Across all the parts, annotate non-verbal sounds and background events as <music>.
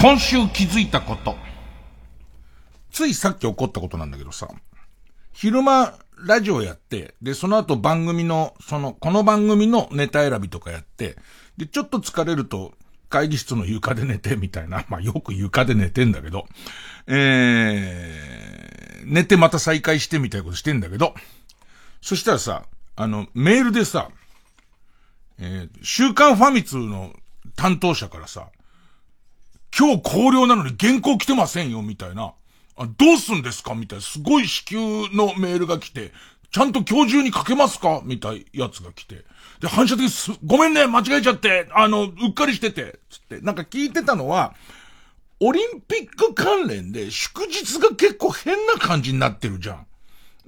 今週気づいたこと。ついさっき起こったことなんだけどさ、昼間、ラジオやって、で、その後番組の、その、この番組のネタ選びとかやって、で、ちょっと疲れると、会議室の床で寝て、みたいな。<laughs> まあ、よく床で寝てんだけど、えー、寝てまた再開してみたいなことしてんだけど、そしたらさ、あの、メールでさ、えー、週刊ファミ通の担当者からさ、今日考慮なのに原稿来てませんよ、みたいな。あどうすんですか？みたいな。すごい支給のメールが来て、ちゃんと今日中に書けますか？みたいなやつが来て。で、反射的にす、ごめんね、間違えちゃって、あの、うっかりしてて、つって。なんか聞いてたのは、オリンピック関連で祝日が結構変な感じになってるじゃん。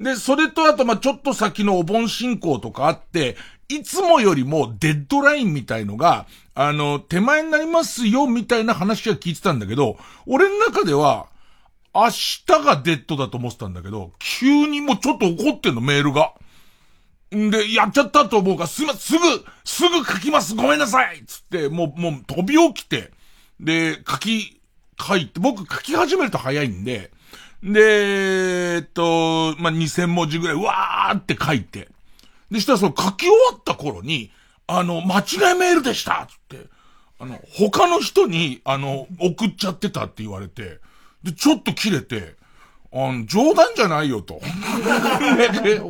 で、それとあと、ま、ちょっと先のお盆進行とかあって、いつもよりもデッドラインみたいのが、あの、手前になりますよ、みたいな話は聞いてたんだけど、俺の中では、明日がデッドだと思ってたんだけど、急にもうちょっと怒ってんの、メールが。んで、やっちゃったと思うから、すぐ、すぐ、すぐ書きますごめんなさいつって、もう、もう飛び起きて、で、書き、書いて、僕書き始めると早いんで、で、えっと、まあ、2000文字ぐらい、わーって書いて。で、したらその書き終わった頃に、あの、間違いメールでしたつって、あの、他の人に、あの、送っちゃってたって言われて、で、ちょっと切れて、あの、冗談じゃないよと。<laughs>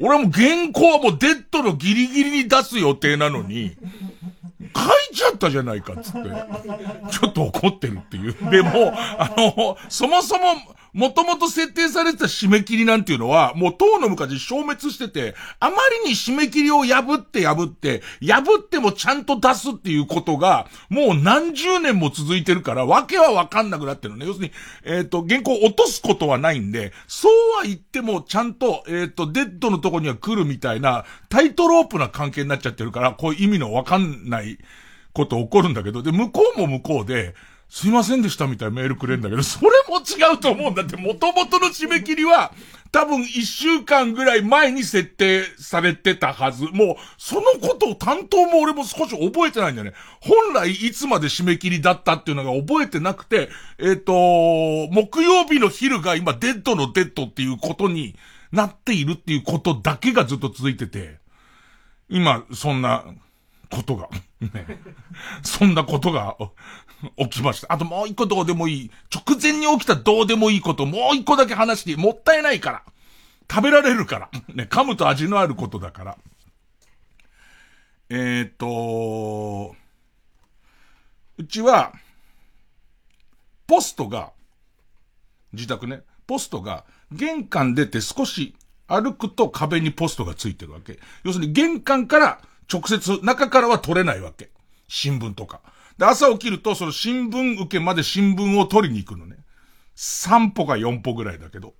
お俺も原稿はもうデッドのギリギリに出す予定なのに、書いちゃったじゃないかっつって、ちょっと怒ってるっていう。でも、あの、そもそも、もともと設定されてた締め切りなんていうのは、もう当の昔消滅してて、あまりに締め切りを破って破って、破ってもちゃんと出すっていうことが、もう何十年も続いてるから、わけはわかんなくなってるのね。要するに、えっ、ー、と、原稿落とすことはないんで、そうは言っても、ちゃんと、えっ、ー、と、デッドのとこには来るみたいな、タイトロープな関係になっちゃってるから、こういう意味のわかんないこと起こるんだけど、で、向こうも向こうで、すいませんでしたみたいなメールくれんだけど、それも違うと思うんだって、元々の締め切りは、多分一週間ぐらい前に設定されてたはず。もう、そのことを担当も俺も少し覚えてないんだよね。本来いつまで締め切りだったっていうのが覚えてなくて、えっ、と、木曜日の昼が今デッドのデッドっていうことになっているっていうことだけがずっと続いてて、今、そんなことが、そんなことが <laughs> 起きました。あともう一個どうでもいい。直前に起きたどうでもいいこともう一個だけ話してもったいないから。食べられるから。<laughs> ね、噛むと味のあることだから。えっ、ー、と、うちは、ポストが、自宅ね、ポストが、玄関出て少し歩くと壁にポストがついてるわけ。要するに玄関から直接中からは取れないわけ。新聞とか。で、朝起きると、その新聞受けまで新聞を取りに行くのね。3歩か4歩ぐらいだけど。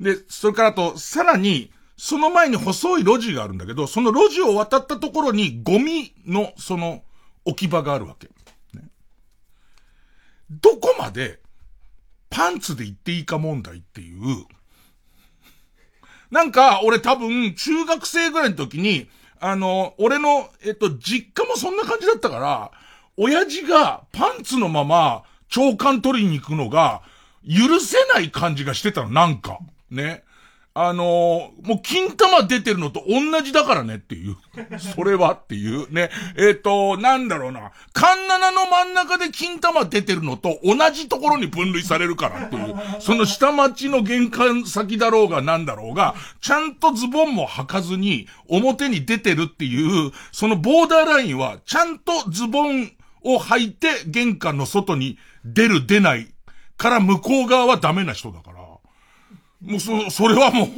で、それからあと、さらに、その前に細い路地があるんだけど、その路地を渡ったところにゴミの、その、置き場があるわけ。ね、どこまで、パンツで行っていいか問題っていう、なんか、俺多分、中学生ぐらいの時に、あの、俺の、えっと、実家もそんな感じだったから、親父がパンツのまま長官取りに行くのが許せない感じがしてたの、なんか。ね。あのー、もう金玉出てるのと同じだからねっていう。それはっていう。ね。えっ、ー、と、なんだろうな。カンナナの真ん中で金玉出てるのと同じところに分類されるからっていう。その下町の玄関先だろうがなんだろうが、ちゃんとズボンも履かずに表に出てるっていう、そのボーダーラインは、ちゃんとズボンを履いて玄関の外に出る出ないから向こう側はダメな人だから。もうそ、それはもう、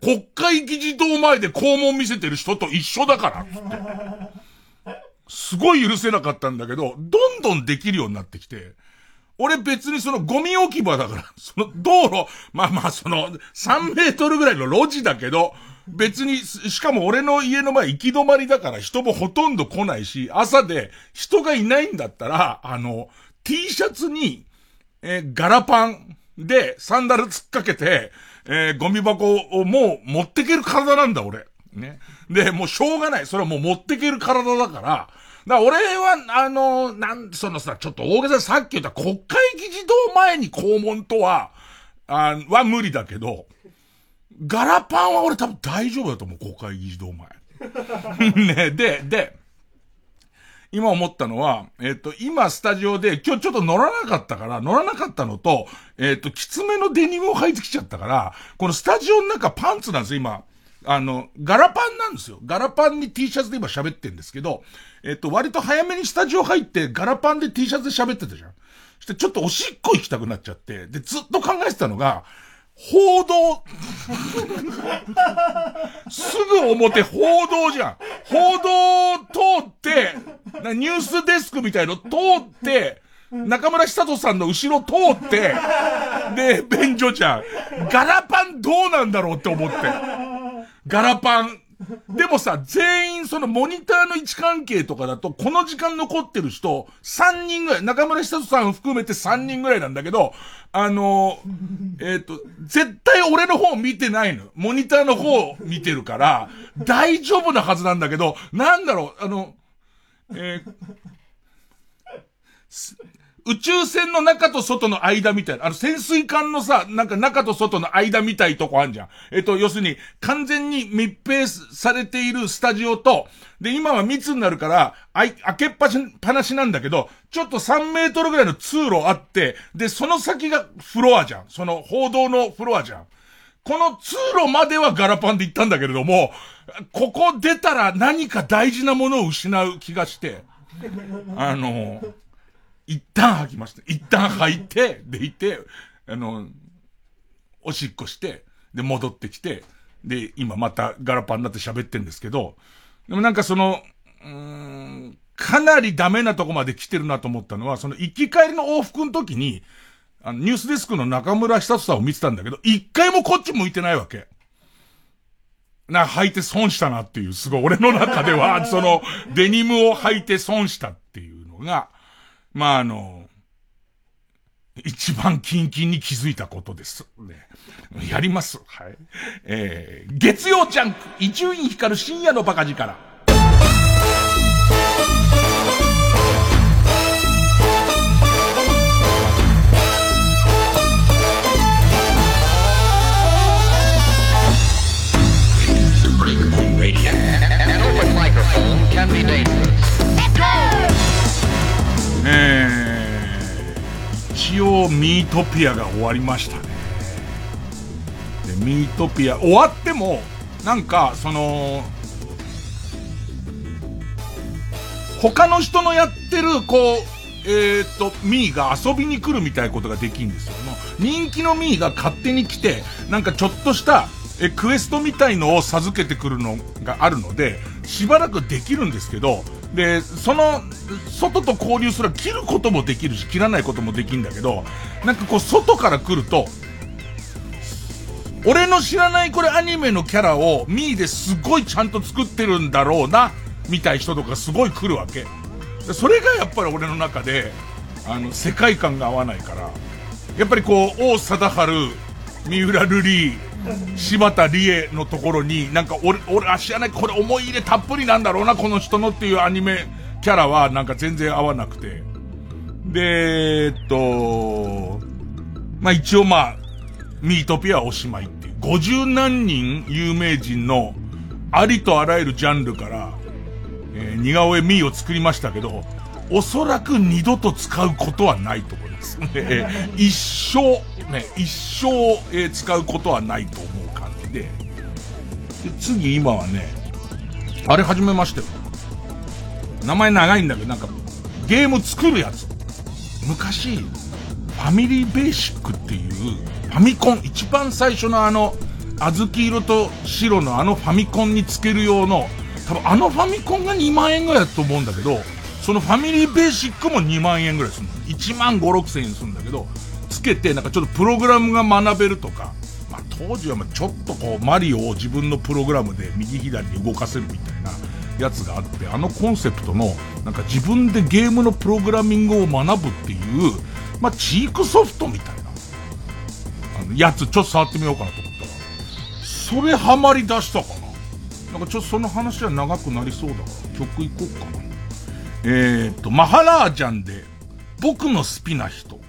国会議事堂前で肛門見せてる人と一緒だから、つって。すごい許せなかったんだけど、どんどんできるようになってきて、俺別にそのゴミ置き場だから、その道路、まあまあその3メートルぐらいの路地だけど、別に、しかも俺の家の前行き止まりだから人もほとんど来ないし、朝で人がいないんだったら、あの、T シャツに、えー、ガラパンでサンダル突っかけて、えー、ゴミ箱をもう持ってける体なんだ俺。ね。で、もうしょうがない。それはもう持ってける体だから、だ俺は、あの、なん、そのさ、ちょっと大げささっき言った国会議事堂前に肛門とは、あは無理だけど、ガラパンは俺多分大丈夫だと思う、国会議事堂前。<laughs> ね、で、で、今思ったのは、えっ、と、今スタジオで、今日ちょっと乗らなかったから、乗らなかったのと、えっ、と、きつめのデニムを履いてきちゃったから、このスタジオの中パンツなんですよ、今。あの、ガラパンなんですよ。ガラパンに T シャツで今喋ってんですけど、えっと、割と早めにスタジオ入って、ガラパンで T シャツで喋ってたじゃん。してちょっとおしっこ行きたくなっちゃって、で、ずっと考えてたのが、報道すぐ表報道じゃん。報道通って、ニュースデスクみたいの通って、中村久人さんの後ろ通って、で、便所ちゃん。ガラパンどうなんだろうって思って。ガラパン。でもさ、全員そのモニターの位置関係とかだと、この時間残ってる人、3人ぐらい、中村久人さん含めて3人ぐらいなんだけど、あの、えっ、ー、と、絶対俺の方見てないの。モニターの方見てるから、大丈夫なはずなんだけど、なんだろう、あの、えー、宇宙船の中と外の間みたいな、あの潜水艦のさ、なんか中と外の間みたいとこあんじゃん。えっと、要するに、完全に密閉されているスタジオと、で、今は密になるから、あい、開けっぱなしなんだけど、ちょっと3メートルぐらいの通路あって、で、その先がフロアじゃん。その報道のフロアじゃん。この通路まではガラパンで行ったんだけれども、ここ出たら何か大事なものを失う気がして、あの、一旦吐きました。一旦吐いて、でいて、あの、おしっこして、で戻ってきて、で、今またガラパンになって喋ってんですけど、でもなんかその、うん、かなりダメなとこまで来てるなと思ったのは、その行き帰りの往復の時に、あの、ニュースデスクの中村久さんを見てたんだけど、一回もこっち向いてないわけ。な、履いて損したなっていう、すごい、俺の中では、その、デニムを履いて損したっていうのが、まあ、あの、一番キンキンに気づいたことです。ね、やります。はい。えー、月曜ジャンク、伊集院光る深夜のバカ力。え、一応ミートピアが終わりましたね。で、ミートピア、終わっても、なんか、その、他の人のやってる、こう、えー、っと、ミーが遊びに来るみたいなことができるんですよ。人気のミーが勝手に来て、なんかちょっとした、え、クエストみたいのを授けてくるのがあるので、しばらくできるんですけど、で、その、外と交流すら切ることもできるし、切らないこともできるんだけど、なんかこう、外から来ると、俺の知らないこれアニメのキャラをミーですごいちゃんと作ってるんだろうな、みたい人とかすごい来るわけ。それがやっぱり俺の中で、あの、世界観が合わないから、やっぱりこう、王貞治、三浦瑠麗、柴田理恵のところに、なんか俺、俺、あ、知らない、これ思い入れたっぷりなんだろうな、この人のっていうアニメキャラは、なんか全然合わなくて。で、えっと、まあ、一応まあ、ミートピアおしまいっていう。50何人有名人のありとあらゆるジャンルから、えー、似顔絵ミーを作りましたけど、おそらく二度と使うことはないと思います。<laughs> 一生、ね、一生、えー、使うことはないと思う感じで。で、次今はね、あれ始めましたよ。名前長いんだけど、なんか、ゲーム作るやつ。昔、ファミリーベーシックっていう、ファミコン、一番最初のあの、小豆色と白のあのファミコンにつける用の、多分あのファミコンが2万円ぐらいだと思うんだけど、そのファミリーベーシックも2万円ぐらいするの。1万5、6千円するんだけど、つけて、なんかちょっとプログラムが学べるとか、まあ当時はまちょっとこう、マリオを自分のプログラムで右左に動かせるみたいなやつがあって、あのコンセプトの、なんか自分でゲームのプログラミングを学ぶっていう、まあチークソフトみたいな、あの、やつちょっと触ってみようかなと思ったら、それハマり出したかな。なんかちょっとその話は長くなりそうだから、曲いこうかな。えー、っと、マハラージャンで、僕の好きな人。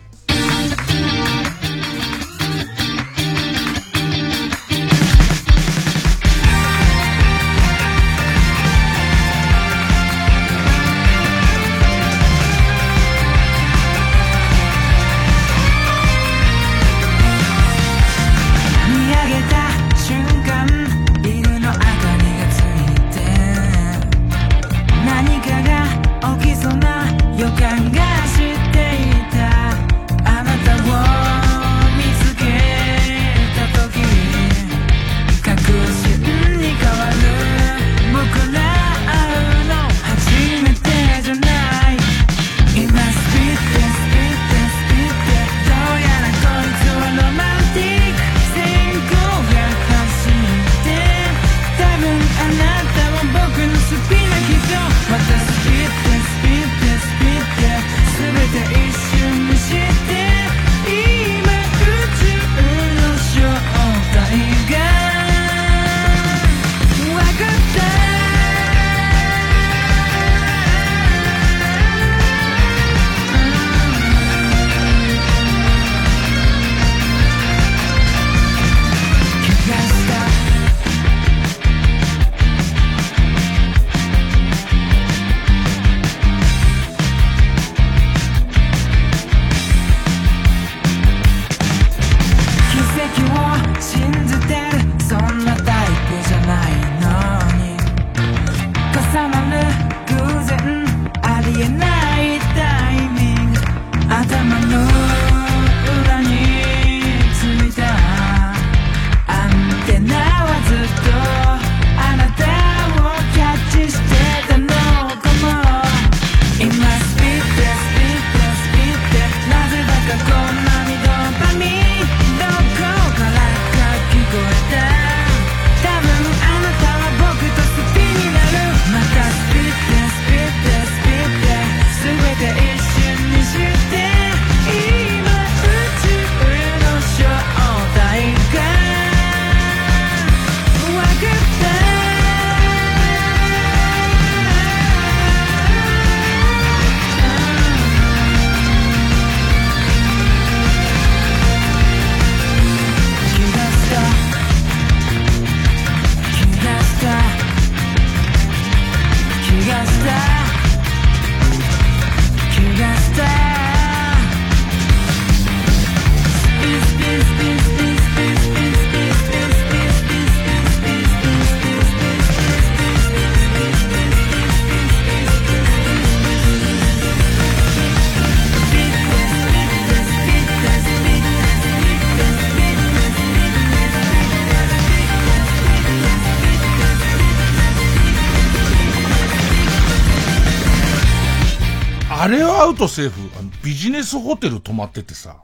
と政府、あの、ビジネスホテル泊まっててさ、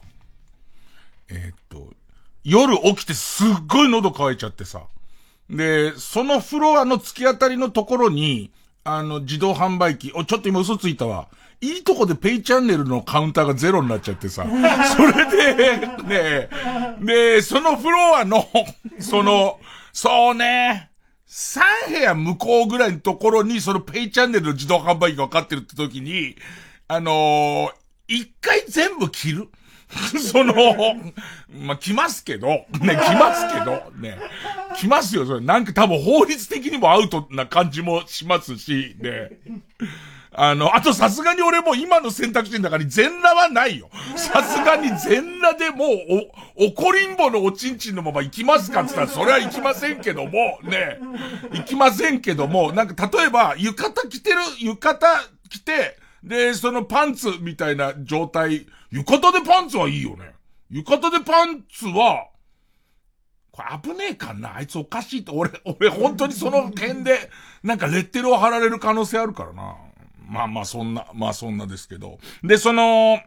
えー、っと、夜起きてすっごい喉乾いちゃってさ、で、そのフロアの突き当たりのところに、あの、自動販売機、お、ちょっと今嘘ついたわ。いいとこでペイチャンネルのカウンターがゼロになっちゃってさ、<laughs> それで、ねで、そのフロアの、<laughs> その、そうね、3部屋向こうぐらいのところに、そのペイチャンネルの自動販売機がかかってるって時に、あのー、一回全部切る <laughs> その、まあ、来ますけど、ね、来ますけど、ね、来ますよ、それ。なんか多分法律的にもアウトな感じもしますし、ね。あの、あとさすがに俺も今の選択肢の中に全裸はないよ。さすがに全裸でもう、お、おこりんぼのおちんちんのまま行きますかって言ったら、それは行きませんけども、ね。行きませんけども、なんか例えば、浴衣着てる、浴衣着て、で、そのパンツみたいな状態、浴衣でパンツはいいよね。浴衣でパンツは、これ危ねえかなあいつおかしいと、俺、俺本当にその辺で、なんかレッテルを貼られる可能性あるからな。まあまあそんな、まあそんなですけど。で、その、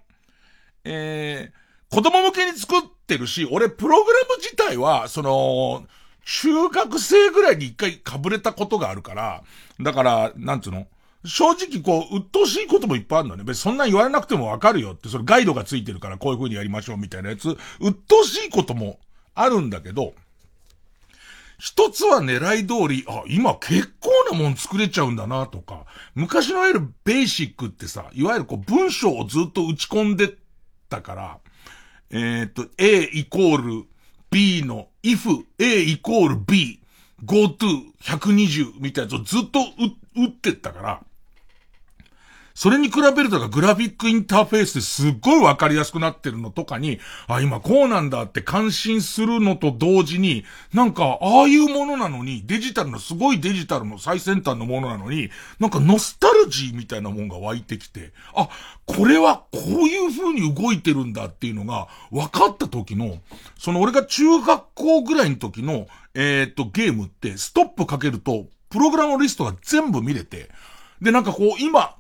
えー、子供向けに作ってるし、俺プログラム自体は、その、中学生ぐらいに一回被れたことがあるから、だから、なんつうの？正直こう、鬱陶しいこともいっぱいあるのね。別にそんな言われなくてもわかるよって、それガイドがついてるからこういう風にやりましょうみたいなやつ、鬱陶しいこともあるんだけど、一つは狙い通り、あ、今結構なもん作れちゃうんだなとか、昔のいわゆるベーシックってさ、いわゆるこう文章をずっと打ち込んでたから、えっ、と、A イコール B の if A イコール B go to 120みたいなやつをずっと打ってったから、それに比べるとかグラフィックインターフェースですっごいわかりやすくなってるのとかに、あ、今こうなんだって感心するのと同時に、なんか、ああいうものなのに、デジタルの、すごいデジタルの最先端のものなのに、なんかノスタルジーみたいなもんが湧いてきて、あ、これはこういう風に動いてるんだっていうのが分かった時の、その俺が中学校ぐらいの時の、えー、っと、ゲームって、ストップかけると、プログラムリストが全部見れて、で、なんかこう、今、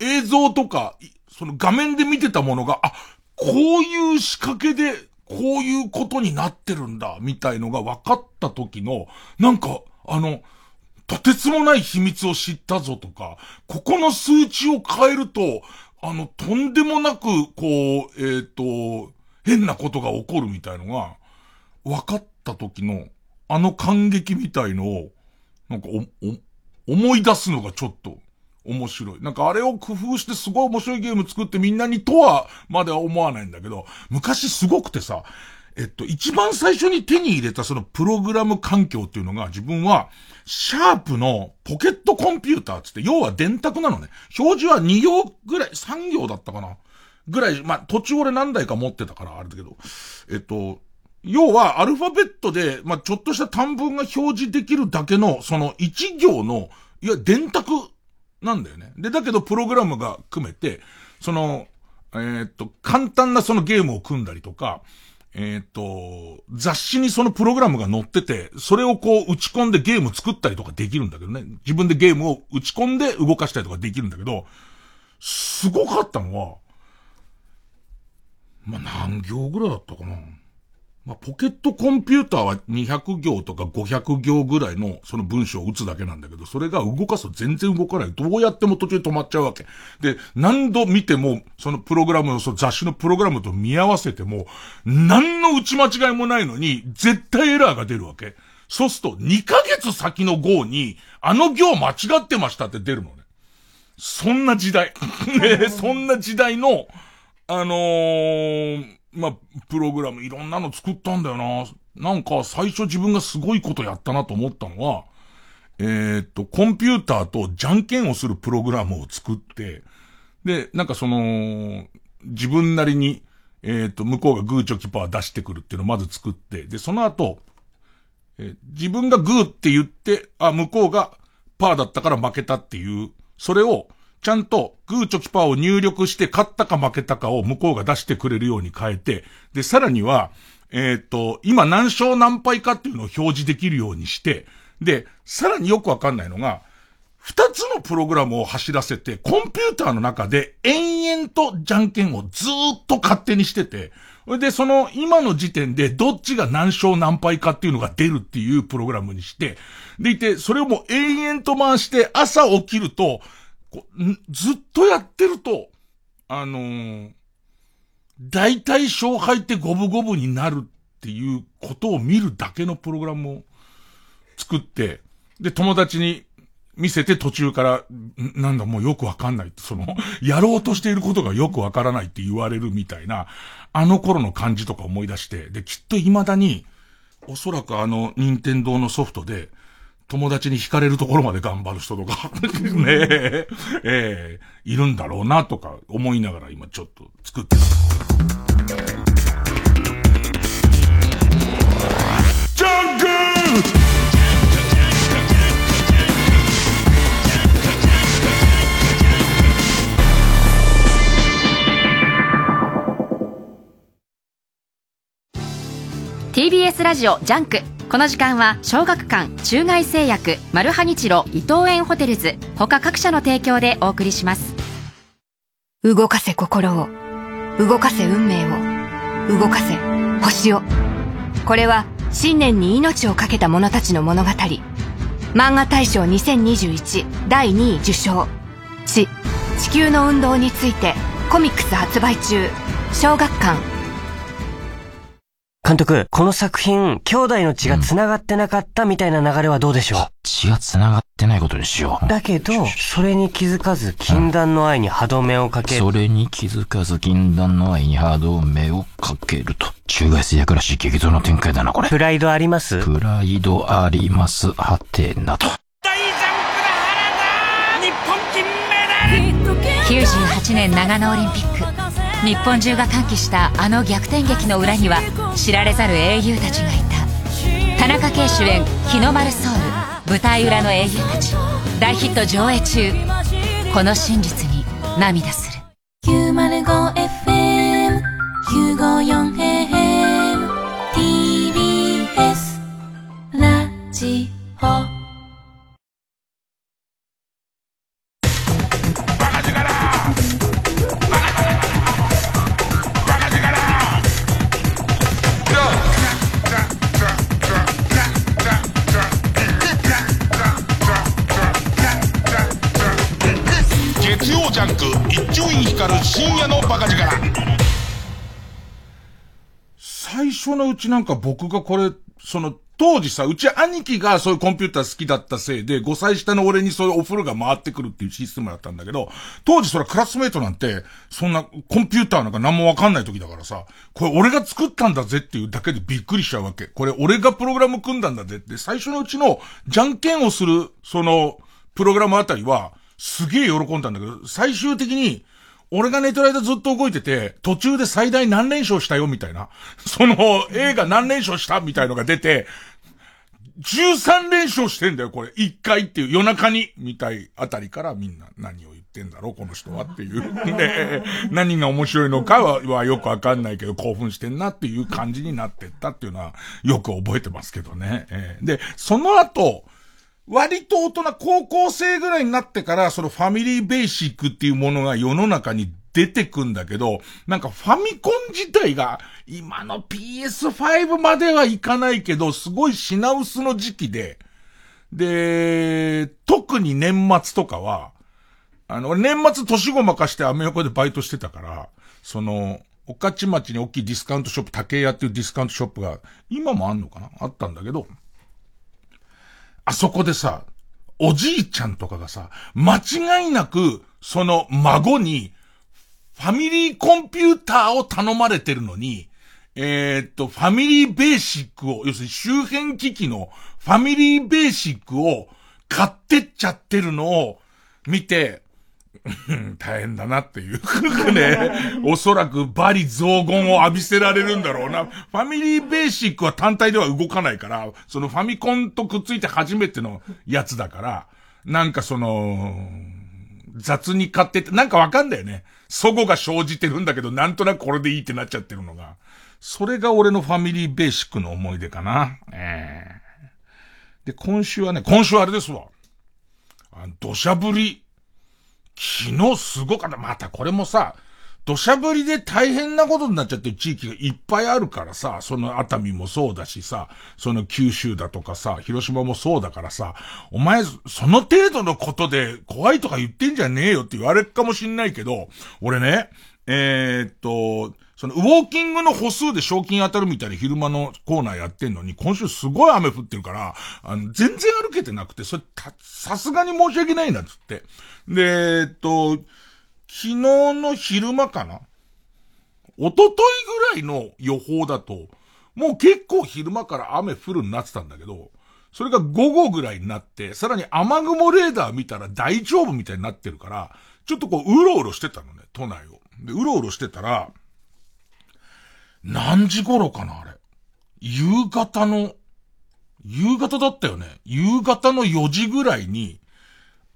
映像とか、その画面で見てたものが、あ、こういう仕掛けで、こういうことになってるんだ、みたいのが分かった時の、なんか、あの、とてつもない秘密を知ったぞとか、ここの数値を変えると、あの、とんでもなく、こう、えっ、ー、と、変なことが起こるみたいのが、分かった時の、あの感激みたいのを、なんかお、お、思い出すのがちょっと、面白い。なんかあれを工夫してすごい面白いゲーム作ってみんなにとはまでは思わないんだけど、昔すごくてさ、えっと、一番最初に手に入れたそのプログラム環境っていうのが自分は、シャープのポケットコンピューターつって、要は電卓なのね。表示は2行ぐらい、3行だったかな。ぐらい、まあ、途中俺何台か持ってたからあれだけど、えっと、要はアルファベットで、まあ、ちょっとした短文が表示できるだけの、その1行の、いや、電卓なんだよね。で、だけどプログラムが組めて、その、えー、っと、簡単なそのゲームを組んだりとか、えー、っと、雑誌にそのプログラムが載ってて、それをこう打ち込んでゲーム作ったりとかできるんだけどね。自分でゲームを打ち込んで動かしたりとかできるんだけど、すごかったのは、まあ、何行ぐらいだったかな。まあ、ポケットコンピューターは200行とか500行ぐらいのその文章を打つだけなんだけど、それが動かすと全然動かない。どうやっても途中で止まっちゃうわけ。で、何度見ても、そのプログラムの、その雑誌のプログラムと見合わせても、何の打ち間違いもないのに、絶対エラーが出るわけ。そうすると、2ヶ月先の号に、あの行間違ってましたって出るのね。そんな時代。ね、<laughs> そんな時代の、あのー、まあ、プログラムいろんなの作ったんだよな。なんか最初自分がすごいことやったなと思ったのは、え、っと、コンピューターとじゃんけんをするプログラムを作って、で、なんかその、自分なりに、え、っと、向こうがグーチョキパー出してくるっていうのをまず作って、で、その後、え、自分がグーって言って、あ、向こうがパーだったから負けたっていう、それを、ちゃんとグーチョキパーを入力して勝ったか負けたかを向こうが出してくれるように変えて、で、さらには、えっ、ー、と、今何勝何敗かっていうのを表示できるようにして、で、さらによくわかんないのが、二つのプログラムを走らせて、コンピューターの中で延々とじゃんけんをずっと勝手にしてて、で、その今の時点でどっちが何勝何敗かっていうのが出るっていうプログラムにして、でいて、それをもう延々と回して朝起きると、こう、ずっとやってると、あのー、大体勝敗って五分五分になるっていうことを見るだけのプログラムを作って、で、友達に見せて途中から、なんだもうよくわかんないって。その、<laughs> やろうとしていることがよくわからないって言われるみたいな、あの頃の感じとか思い出して、で、きっと未だに、おそらくあの、任天堂のソフトで、友達に惹かれるところまで頑張る人とか。<laughs> ねえ、えー、いるんだろうなとか思いながら今ちょっと作ってた。ジャングル TBS ラジオジャンクこの時間は小学館中外製薬マルハニチロ伊藤園ホテルズ他各社の提供でお送りします。動かせ心を動かせ運命を動かせ星を。これは信念に命を懸けた者たちの物語。漫画大賞2021第2位受賞。チ。地球の運動についてコミックス発売中。小学館監督、この作品、兄弟の血が繋がってなかったみたいな流れはどうでしょう、うん、血が繋がってないことにしよう。だけど、それに気づかず、禁断の愛に歯止めをかける。それに気づかず、禁断の愛に歯止めをかけると。中外製薬らしい激動の展開だな、これ。プライドあります？プライドあります、はてなと。大ジャンプの原田日本金メダル !98 年長野オリンピック。日本中が歓喜したあの逆転劇の裏には知られざる英雄たちがいた。田中圭主演「日の丸ソウル。舞台裏の英雄たち」大ヒット上映中。この真実に涙する。905FM954FM 深夜のバカ力最初のうちなんか僕がこれ、その、当時さ、うち兄貴がそういうコンピューター好きだったせいで、5歳下の俺にそういうお風呂が回ってくるっていうシステムだったんだけど、当時それクラスメイトなんて、そんなコンピューターなんか何もわかんない時だからさ、これ俺が作ったんだぜっていうだけでびっくりしちゃうわけ。これ俺がプログラム組んだんだぜって、最初のうちのじゃんけんをする、その、プログラムあたりは、すげえ喜んだんだけど、最終的に、俺が寝てる間ずっと動いてて、途中で最大何連勝したよ、みたいな。その、映画何連勝したみたいのが出て、13連勝してんだよ、これ。1回っていう、夜中に、みたいあたりからみんな何を言ってんだろう、この人はっていう。で、何が面白いのかははよくわかんないけど、興奮してんなっていう感じになってったっていうのは、よく覚えてますけどね。で、その後、割と大人、高校生ぐらいになってから、そのファミリーベーシックっていうものが世の中に出てくんだけど、なんかファミコン自体が、今の PS5 まではいかないけど、すごい品薄の時期で、で、特に年末とかは、あの、年末年ごまかしてアメ横でバイトしてたから、その、おかち町に大きいディスカウントショップ、竹屋っていうディスカウントショップが、今もあんのかな？あったんだけど、あそこでさ、おじいちゃんとかがさ、間違いなく、その孫に、ファミリーコンピューターを頼まれてるのに、えー、っと、ファミリーベーシックを、要するに周辺機器のファミリーベーシックを買ってっちゃってるのを見て、大変だなっていうね、<laughs> おそらくバリ増言を浴びせられるんだろうな。ファミリーベーシックは単体では動かないから、そのファミコンとくっついて初めてのやつだから、なんかその、雑に買ってて、なんかわかんだよね。祖語が生じてるんだけど、なんとなくこれでいいってなっちゃってるのが。それが俺のファミリーベーシックの思い出かな。ええー、で、今週はね、今週はあれですわ。あ土砂降り。昨日すごかった。またこれもさ、土砂降りで大変なことになっちゃってる地域がいっぱいあるからさ、その熱海もそうだしさ、その九州だとかさ、広島もそうだからさ、お前、その程度のことで怖いとか言ってんじゃねえよって言われるかもしんないけど、俺ね、えー、っと、そのウォーキングの歩数で賞金当たるみたいな昼間のコーナーやってんのに、今週すごい雨降ってるから、あの、全然歩けてなくて、それ、さすがに申し訳ないな、つって。で、えっと、昨日の昼間かな？一昨日ぐらいの予報だと、もう結構昼間から雨降るになってたんだけど、それが午後ぐらいになって、さらに雨雲レーダー見たら大丈夫みたいになってるから、ちょっとこう、うろうろしてたのね、都内を。で、うろうろしてたら、何時頃かな、あれ。夕方の、夕方だったよね。夕方の4時ぐらいに、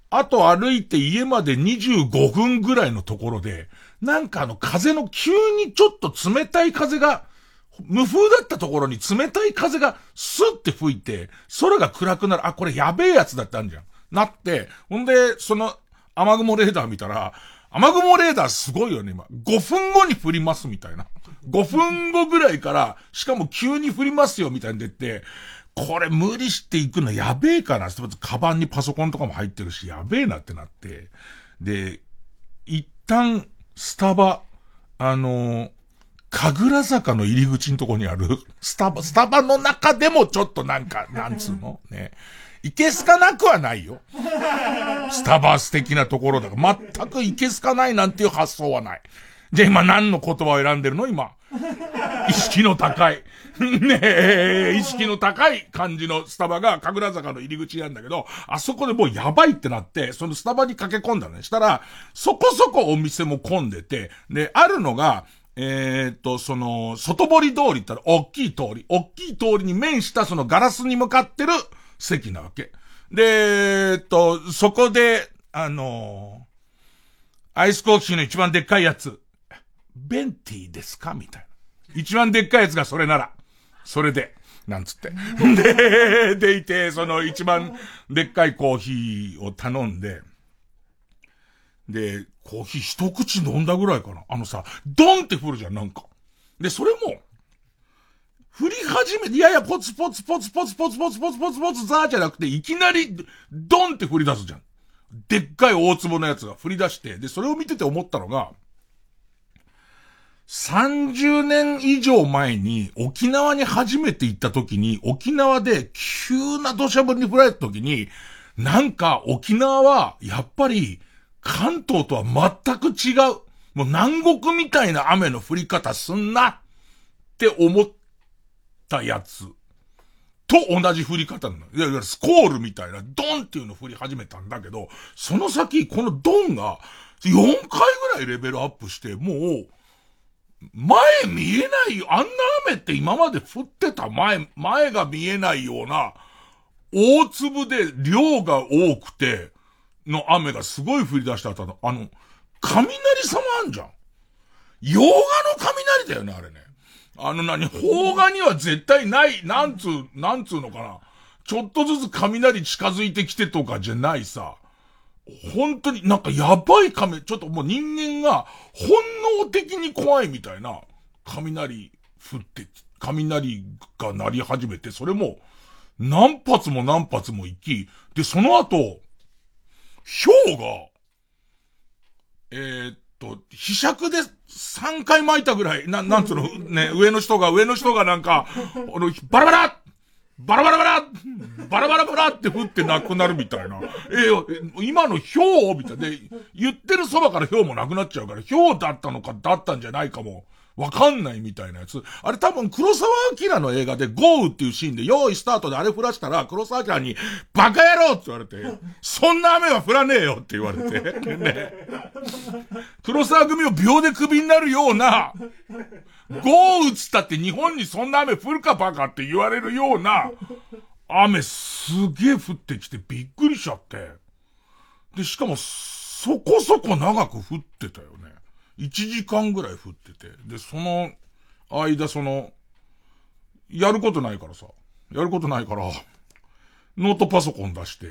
あと歩いて家まで25分ぐらいのところで、なんかあの風の急にちょっと冷たい風が無風だったところに冷たい風がスッて吹いて、空が暗くなる。あ、これやべえやつだったんじゃん。なって、ほんで、その雨雲レーダー見たら、雨雲レーダーすごいよね、今。5分後に降りますみたいな。5分後ぐらいから、しかも急に降りますよみたいに出て、これ無理していくのやべえかなって。カバンにパソコンとかも入ってるし、やべえなってなって。で、一旦、スタバ、あの神楽坂の入り口のとこにある、スタバ、スタバの中でもちょっとなんか、なんつうの？ね。いけすかなくはないよ。スタバス的なところだから、全くいけすかないなんていう発想はない。じゃあ今何の言葉を選んでるの？今。<laughs> 意識の高い。ねえ、意識の高い感じのスタバが神楽坂の入り口なんだけど、あそこでもうやばいってなって、そのスタバに駆け込んだね。したら、そこそこお店も混んでて、で、あるのが、えー、っと、その、外堀通りったら、大きい通り、大きい通りに面したそのガラスに向かってる席なわけ。で、えっと、そこで、あのアイスコーヒーの一番でっかいやつ、ベンティーですか？みたいな。一番でっかいやつがそれなら、それで、なんつって。で、でいて、その一番でっかいコーヒーを頼んで、で、コーヒー一口飲んだぐらいかな。あのさ、ドンって降るじゃん、なんか。で、それも、降り始めて、いやいや、ポツポツポツポツポツポツポツポツポツザーじゃなくて、いきなり、ドンって降り出すじゃん。でっかい大粒のやつが降り出して、で、それを見てて思ったのが、30年以上前に沖縄に初めて行った時に、沖縄で急な土砂降りに降られた時に、なんか沖縄はやっぱり関東とは全く違う。もう南国みたいな雨の降り方すんなって思ったやつと同じ降り方なの。いわゆるスコールみたいなドンっていうの降り始めたんだけど、その先このドンが4回ぐらいレベルアップして、もう前見えないよ。あんな雨って今まで降ってた前、前が見えないような、大粒で量が多くて、の雨がすごい降り出した後の、あの、雷様あんじゃん。洋画の雷だよね、あれね。あの何、邦画には絶対ない、なんつう、なんつうのかな。ちょっとずつ雷近づいてきてとかじゃないさ。本当になんかやばい亀、ちょっともう人間が本能的に怖いみたいな雷降って、雷が鳴り始めて、それも何発も何発も行き、で、その後、氷が、えー、っと、被釈で3回巻いたぐらい、な、なんつうの、ね、上の人が、上の人がなんか、あの、バラバラバラバラバラバラバラバラって降ってなくなるみたいな。えー、今の氷みたいで、言ってるそばから氷もなくなっちゃうから、氷だったのかだったんじゃないかも。わかんないみたいなやつ。あれ多分黒沢明の映画で豪雨っていうシーンで用意スタートであれ降らしたら黒沢明にバカ野郎って言われて、そんな雨は降らねえよって言われて、ね。黒沢組を秒でクビになるような、豪雨つったって日本にそんな雨降るかバカって言われるような、雨すげえ降ってきてびっくりしちゃって。で、しかもそこそこ長く降ってたよね。1時間ぐらい降ってて。で、その間、その、やることないからさ。やることないから、ノートパソコン出して、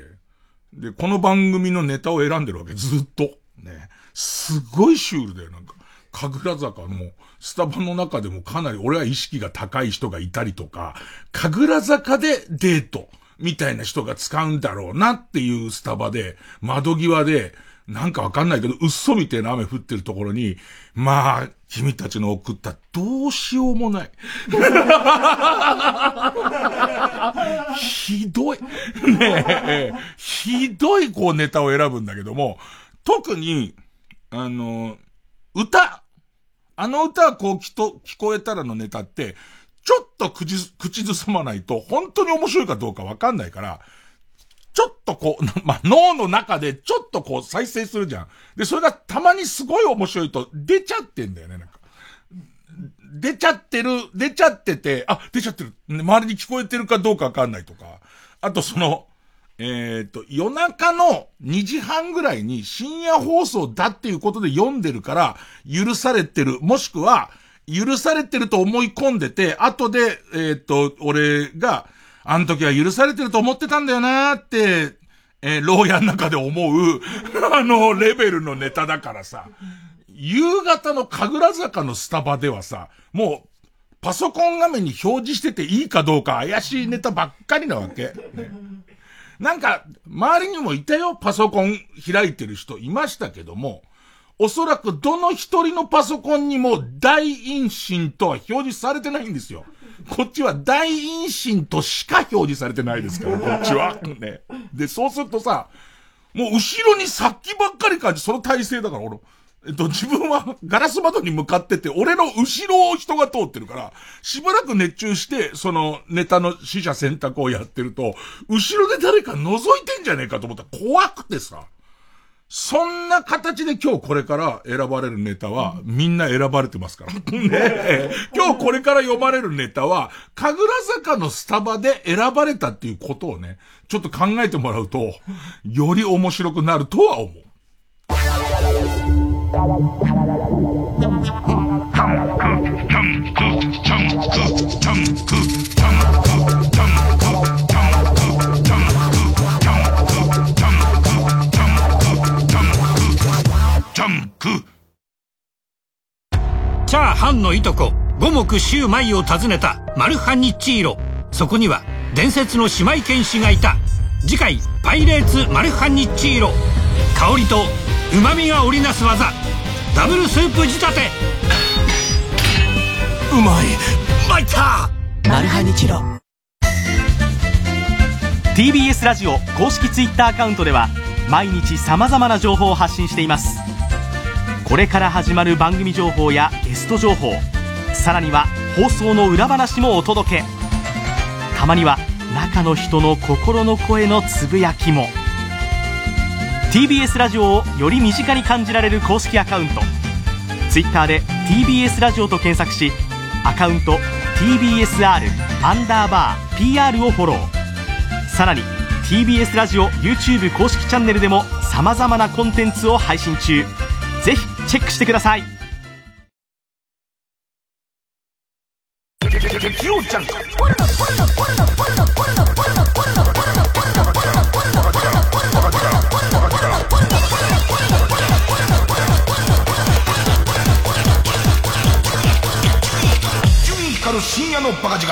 で、この番組のネタを選んでるわけ、ずっと。ね。すごいシュールだよ、なんか。神楽坂のスタバの中でもかなり俺は意識が高い人がいたりとか、神楽坂でデートみたいな人が使うんだろうなっていうスタバで、窓際で、なんかわかんないけど、うっそみたいな雨降ってるところに、まあ、君たちの送ったどうしようもない。<laughs> ひどい。ねえ、ひどいこうネタを選ぶんだけども、特に、あの、歌。あの歌はこうきと聞こえたらのネタって、ちょっと口、口ずさまないと本当に面白いかどうかわかんないから、ちょっとこう、<laughs> まあ、脳の中でちょっとこう再生するじゃん。で、それがたまにすごい面白いと出ちゃってんだよね、なんか。出ちゃってる、出ちゃってて、あ、出ちゃってる。周りに聞こえてるかどうかわかんないとか。あとその、えっ、と、夜中の2時半ぐらいに深夜放送だっていうことで読んでるから許されてる。もしくは、許されてると思い込んでて、後で、えっ、と、俺が、あの時は許されてると思ってたんだよなーって、えー、牢屋の中で思う、<laughs> あの、レベルのネタだからさ、夕方の神楽坂のスタバではさ、もう、パソコン画面に表示してていいかどうか怪しいネタばっかりなわけ。ね、なんか、周りにもいたよ、パソコン開いてる人いましたけども、おそらくどの一人のパソコンにも大陰唇とは表示されてないんですよ。こっちは大陰唇としか表示されてないですから、こっちは。ね。で、そうするとさ、もう後ろに殺気ばっかり感じ、その体勢だから、俺、えっと、自分はガラス窓に向かってて、俺の後ろを人が通ってるから、しばらく熱中して、そのネタの死者選択をやってると、後ろで誰か覗いてんじゃねえかと思ったら怖くてさ。そんな形で今日これから選ばれるネタは、みんな選ばれてますから。<laughs> ね今日これから読まれるネタは、神楽坂のスタバで選ばれたっていうことをね、ちょっと考えてもらうと、より面白くなるとは思う。チャーハンのいとこ五目シューマイを訪ねたマルハニッチーロ。そこには伝説の姉妹剣士がいた。次回「パイレーツマルハニッチーロ」香りと旨味が織りなす技。ダブルスープ仕立て。うまい。参った。マルハニチロ。TBS ラジオ公式 Twitter アカウントでは毎日さまざまな情報を発信しています。これから始まる番組情報やゲスト情報さらには放送の裏話もお届け。たまには中の人の心の声のつぶやきも TBS ラジオをより身近に感じられる公式アカウント Twitter で TBS ラジオと検索しアカウント TBSR アンダーバー PR をフォローさらに TBS ラジオ YouTube 公式チャンネルでもさまざまなコンテンツを配信中ぜひチェックしてください深夜のバカ力。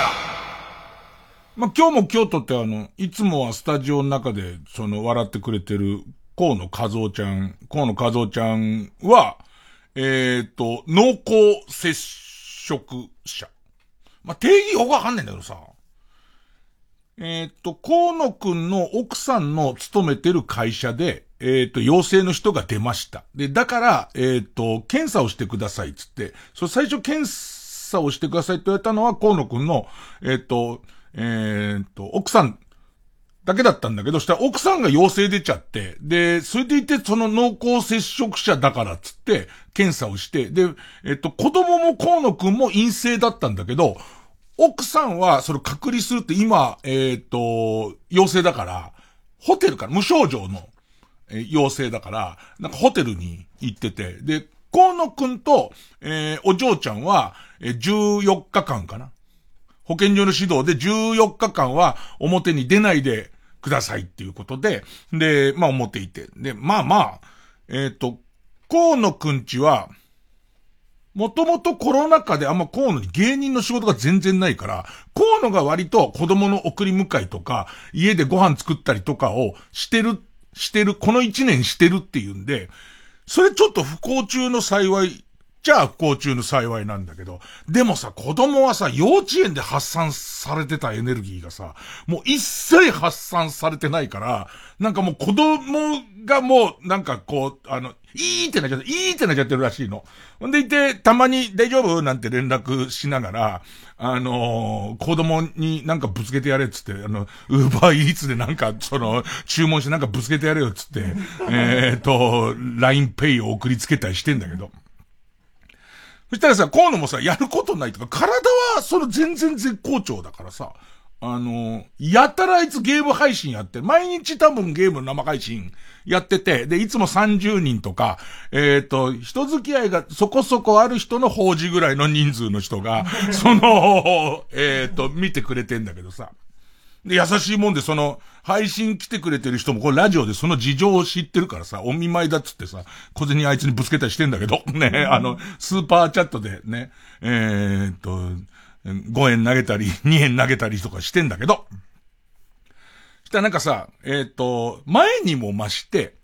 まあ、今日も京都ってあの、いつもはスタジオの中で、その、笑ってくれてる、河野和夫ちゃん、河野和夫ちゃんは、えっ、ー、と、濃厚接触者。まあ、定義よくわかんないんだけどさ。えっ、ー、と、河野くんの奥さんの勤めてる会社で、えっ、ー、と、陽性の人が出ました。で、だから、えっ、と、検査をしてください、つって。そ最初検査査をしてくださいって言われたのは、河野くんの、えっ、と、えっ、と、奥さんだけだったんだけど、したら奥さんが陽性出ちゃって、で、それでいてその濃厚接触者だからっつって、検査をして、で、えっと、子供も河野くんも陰性だったんだけど、奥さんはそれ隔離するって今、えっと、陽性だから、ホテルから、無症状の、え陽性だから、なんかホテルに行ってて、で、河野くんと、えー、お嬢ちゃんは、えー、14日間かな。保健所の指導で14日間は表に出ないでくださいっていうことで、で、まあ思っていて。で、まあまあ、えっ、ー、と、河野くんちは、もともとコロナ禍であんま河野に芸人の仕事が全然ないから、河野が割と子供の送り迎えとか、家でご飯作ったりとかをしてる、してる、この一年してるっていうんで、それちょっと不幸中の幸いちゃ不幸中の幸いなんだけど、でもさ、子供はさ、幼稚園で発散されてたエネルギーがさ、もう一切発散されてないから、なんかもう子供がもう、なんかこう、あの、いいってなっちゃって、いいってなっちゃってるらしいの。ほんでいて、たまに大丈夫？なんて連絡しながら、あのー、子供になんかぶつけてやれっつって、あの、ウーバーイーツでなんか、その、注文してなんかぶつけてやれよっつって、えっと、LINE Pay を送りつけたりしてんだけど。そしたらさ、河野もさ、やることないとか、体はその全然絶好調だからさ、あの、やたらあいつゲーム配信やって、毎日多分ゲームの生配信やってて、で、いつも30人とか、えっ、ー、と、人付き合いがそこそこある人の法事ぐらいの人数の人が、その、えっ、ー、と、見てくれてんだけどさ。で、優しいもんで、その、配信来てくれてる人も、これラジオでその事情を知ってるからさ、お見舞いだっつってさ、小銭あいつにぶつけたりしてんだけど、<laughs> ね、あの、スーパーチャットでね、えー、っと、5円投げたり、<laughs> 2円投げたりとかしてんだけど、したらなんかさ、えー、っと、前にも増して、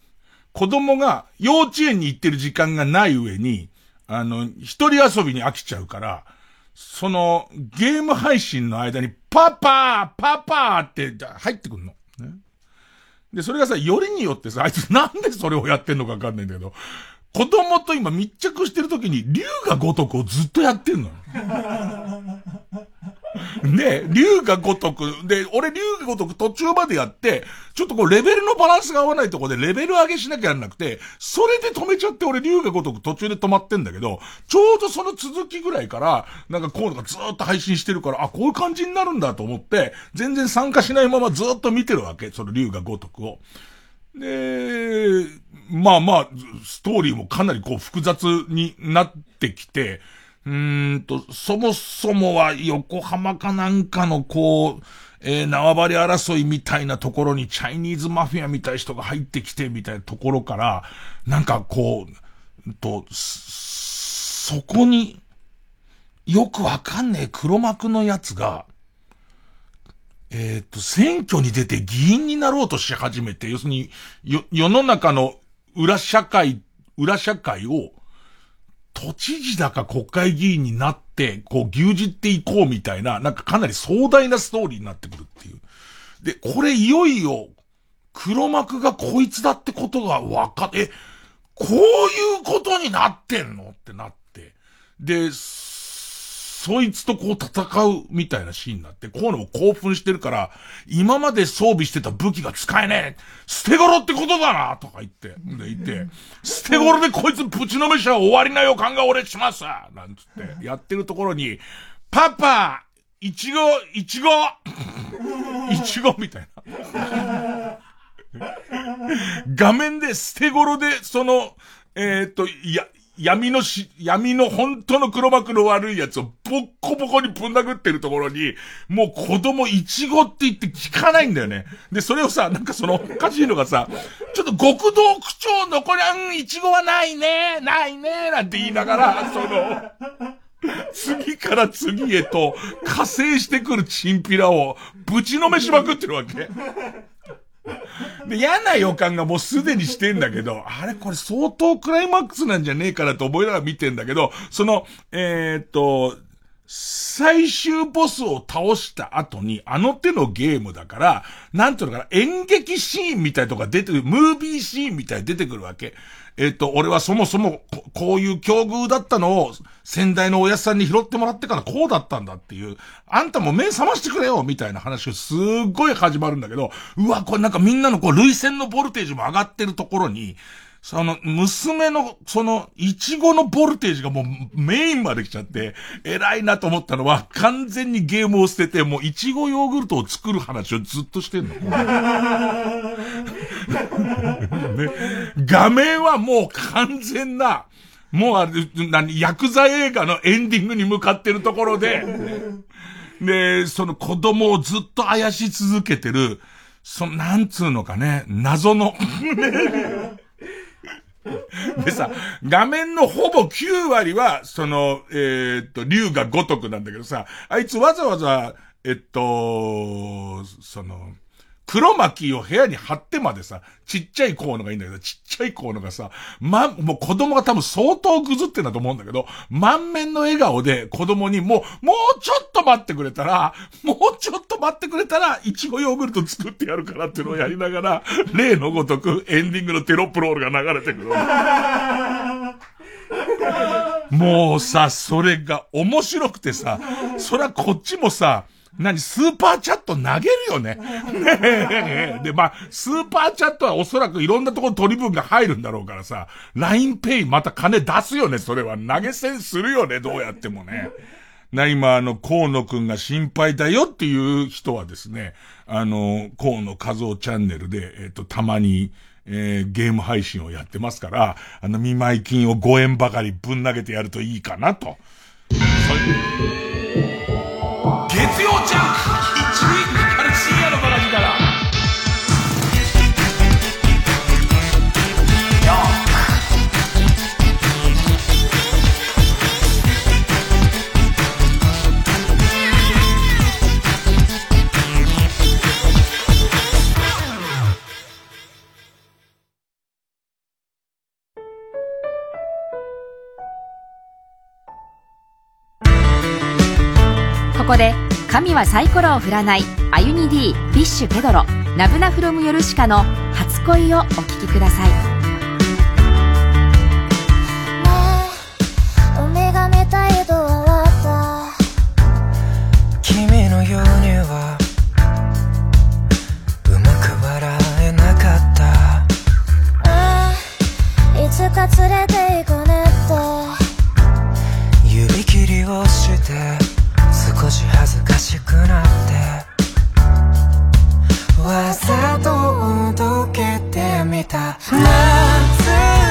子供が幼稚園に行ってる時間がない上に、あの、一人遊びに飽きちゃうから、その、ゲーム配信の間に、パパーパパーって入ってくんの。ね。で、それがさ、よりによってさ、あいつなんでそれをやってんのかわかんないんだけど、子供と今密着してる時に、竜が如くをずっとやってんの。<laughs> で、竜が如く、で、俺竜が如く途中までやって、ちょっとこうレベルのバランスが合わないとこでレベル上げしなきゃやんなくて、それで止めちゃって俺竜が如く途中で止まってんだけど、ちょうどその続きぐらいから、なんかこうのがずっと配信してるから、あ、こういう感じになるんだと思って、全然参加しないままずっと見てるわけ、その竜が如くを。で、まあまあ、ストーリーもかなりこう複雑になってきて、うーんと、そもそもは横浜かなんかのこう、えー、縄張り争いみたいなところにチャイニーズマフィアみたい人が入ってきてみたいなところから、なんかこう、と、そこに、よくわかんねえ黒幕のやつが、えっ、ー、と、選挙に出て議員になろうとし始めて、要するに、よ、世の中の裏社会、裏社会を、都知事だか国会議員になって、こう牛耳っていこうみたいな、なんかかなり壮大なストーリーになってくるっていう。で、これいよいよ、黒幕がこいつだってことが分かって、こういうことになってんの？ってなって。で、そいつとこう戦うみたいなシーンになって、こうのも興奮してるから、今まで装備してた武器が使えねえ。捨て頃ってことだなとか言って、で言って、捨て頃でこいつぶちのめしは終わりな予感が俺します。なんつって、やってるところに、パパいちご、いちごいちごみたいな。画面で捨て頃で、その、えー、っと、いや、闇のし、闇の本当の黒幕の悪いやつをボッコボコにぶん殴ってるところに、もう子供イチゴって言って聞かないんだよね。で、それをさ、なんかそのおかしいのがさ、ちょっと極道区長のこりゃん、イチゴはないね、ないね、なんて言いながら、その、次から次へと、加勢してくるチンピラをぶちのめしまくってるわけ。<laughs> で、嫌な予感がもうすでにしてんだけど、あれこれ相当クライマックスなんじゃねえかなと思いながら見てんだけど、その、えー、っと、最終ボスを倒した後に、あの手のゲームだから、なんていうのかな、演劇シーンみたいとか出てくる、ムービーシーンみたい出てくるわけ。えっ、と、俺はそもそもこ、こういう境遇だったのを、先代のおやさんに拾ってもらってからこうだったんだっていう、あんたも目覚ましてくれよみたいな話をすっごい始まるんだけど、うわ、これなんかみんなのこう、類線のボルテージも上がってるところに、その、娘の、その、いちごのボルテージがもうメインまで来ちゃって、偉いなと思ったのは、完全にゲームを捨てて、もういちごヨーグルトを作る話をずっとしてんの。<laughs> <laughs> ね、画面はもう完全な、もうあれ、何、ヤクザ映画のエンディングに向かってるところで、<laughs> で、その子供をずっとあやし続けてる、その、なんつうのかね、謎の。<laughs> でさ、画面のほぼ9割は、その、えー、っと、竜が如くなんだけどさ、あいつわざわざ、えっと、その、黒巻を部屋に貼ってまでさ、ちっちゃいコーノがいいんだけど、ちっちゃいコーノがさ、ま、もう子供が多分相当ぐずってんだと思うんだけど、満面の笑顔で子供にもう、もうちょっと待ってくれたら、もうちょっと待ってくれたら、いちごヨーグルト作ってやるからっていうのをやりながら、例のごとくエンディングのテロップロールが流れてくる。<laughs> もうさ、それが面白くてさ、そりゃこっちもさ、何、スーパーチャット投げるよね。ね <laughs> で、まあ、スーパーチャットはおそらくいろんなところ取り分が入るんだろうからさ、LINEPay また金出すよね、それは。投げ銭するよね、どうやってもね。な、今、あの、河野くんが心配だよっていう人はですね、あの、河野和夫チャンネルで、えっ、と、たまに、えー、ゲーム配信をやってますから、あの、見舞い金を5円ばかりぶん投げてやるといいかなと。月曜ジャンここで神はサイコロを振らないアユニ D フィッシュペドロナブナフロムヨルシカの初恋をお聴きください。君のようにはうまく笑えなかった。いつか連れて行くねって指切りをして少し恥ずかしくなって。わざとおどけてみた。夏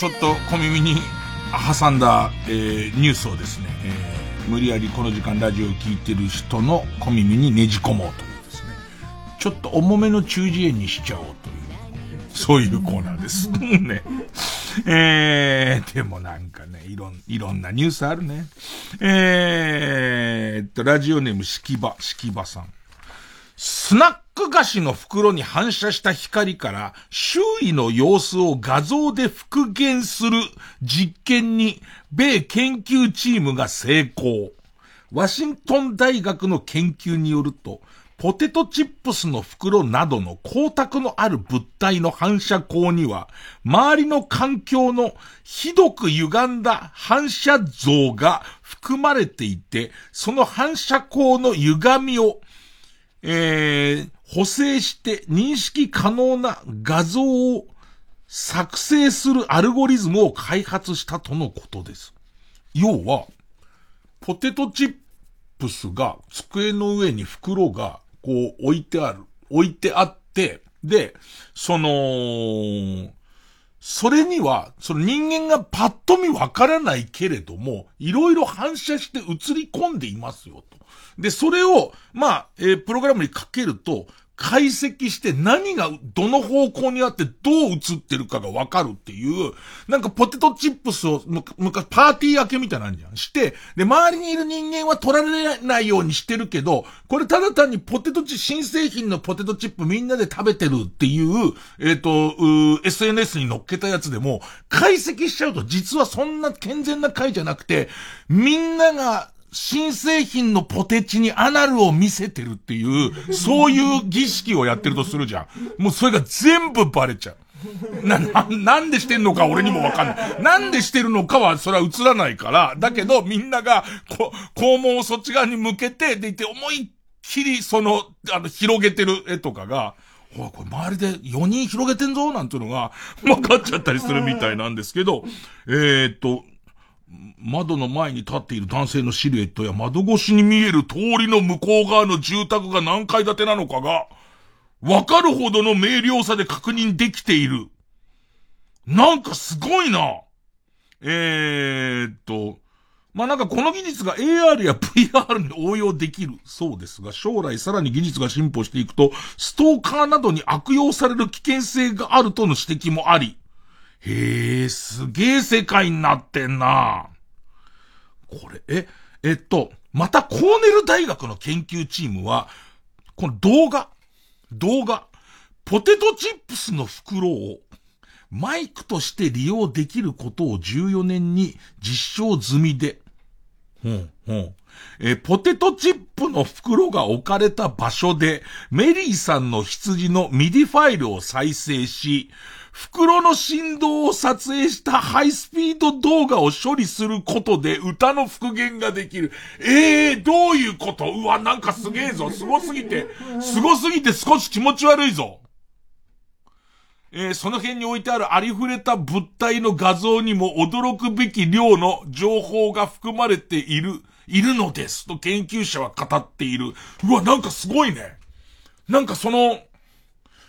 ちょっと小耳に挟んだ、えー、ニュースをですね、えー、無理やりこの時間ラジオを聞いてる人の小耳にねじ込もうというですね、ちょっと重めの中耳炎にしちゃおうという、そういうコーナーです。<laughs> ね。えー、でもなんかね、いろん、いろんなニュースあるね。えーっと、ラジオネーム、しきば、しきばさん。スナック菓子の袋に反射した光から周囲の様子を画像で復元する実験に米研究チームが成功。ワシントン大学の研究によると、ポテトチップスの袋などの光沢のある物体の反射光には、周りの環境のひどく歪んだ反射像が含まれていて、その反射光の歪みをえー、補正して認識可能な画像を作成するアルゴリズムを開発したとのことです。要は、ポテトチップスが机の上に袋がこう置いてある、置いてあって、で、その、それには、その人間がパッと見わからないけれども、いろいろ反射して映り込んでいますよと。で、それを、まあ、えープログラムにかけると、解析して何がどの方向にあってどう映ってるかがわかるっていう、なんかポテトチップスをむ昔パーティー明けみたいなんじゃん。して、で、周りにいる人間は取られないようにしてるけど、これただ単にポテトチ、新製品のポテトチップみんなで食べてるっていう、えっ、と、う SNS に載っけたやつでも、解析しちゃうと実はそんな健全な回じゃなくて、みんなが新製品のポテチにアナルを見せてるっていう、そういう儀式をやってるとするじゃん。もうそれが全部バレちゃう。な、な、なんでしてんのか俺にもわかんない。なんでしてるのかはそれは映らないから、だけどみんなが、こ、肛門をそっち側に向けて、でいて思いっきりその、あの、広げてる絵とかが、ほら、これ周りで4人広げてんぞ、なんていうのが分かっちゃったりするみたいなんですけど、えー、っと、窓の前に立っている男性のシルエットや窓越しに見える通りの向こう側の住宅が何階建てなのかが、わかるほどの明瞭さで確認できている。なんかすごいな。えー、っと、まあ、なんかこの技術が AR や VR に応用できるそうですが、将来さらに技術が進歩していくと、ストーカーなどに悪用される危険性があるとの指摘もあり、へえ、すげえ世界になってんな。これ、え、えっと、またコーネル大学の研究チームは、この動画、動画、ポテトチップスの袋をマイクとして利用できることを14年に実証済みで、うほうえポテトチップの袋が置かれた場所で、メリーさんの羊の MIDI ファイルを再生し、袋の振動を撮影したハイスピード動画を処理することで歌の復元ができる。ええー、どういうこと？うわ、なんかすげえぞ。すごすぎて、すごすぎて少し気持ち悪いぞ。えー、その辺に置いてあるありふれた物体の画像にも驚くべき量の情報が含まれている、いるのですと研究者は語っている。うわ、なんかすごいね。なんかその、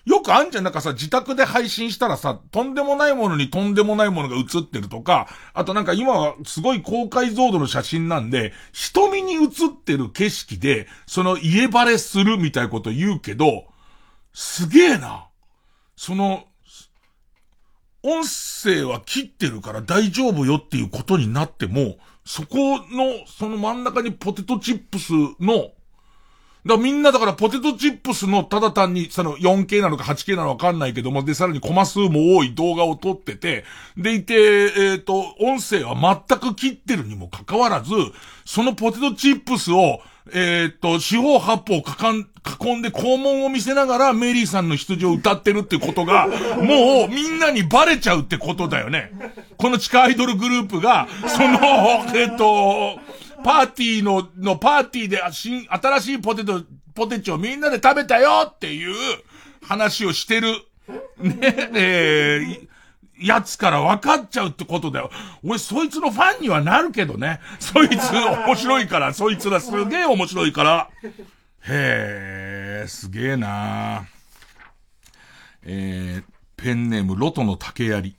よくあんじゃん、なんかさ、自宅で配信したらさ、とんでもないものにとんでもないものが映ってるとか、あとなんか今はすごい高解像度の写真なんで、瞳に映ってる景色で、その家バレするみたいなこと言うけど、すげえな。その、音声は切ってるから大丈夫よっていうことになっても、そこの、その真ん中にポテトチップスの、だみんなだからポテトチップスのただ単にその 4K なのか 8K なのかわかんないけども、で、さらにコマ数も多い動画を撮ってて、でいて、えっ、ー、と、音声は全く切ってるにもかかわらず、そのポテトチップスをえー、っと、四方八方かかん、囲んで肛門を見せながらメリーさんの羊を歌ってるってことが、<laughs> もうみんなにバレちゃうってことだよね。この地下アイドルグループが、その、えー、っと、パーティーの、のパーティーで新、新しいポテト、ポテチをみんなで食べたよっていう話をしてる。ね、えー、やつから分かっちゃうってことだよ。俺、そいつのファンにはなるけどね。そいつ面白いから、そいつらすげえ面白いから。へえ、すげえなえー、ペンネームロトの竹槍。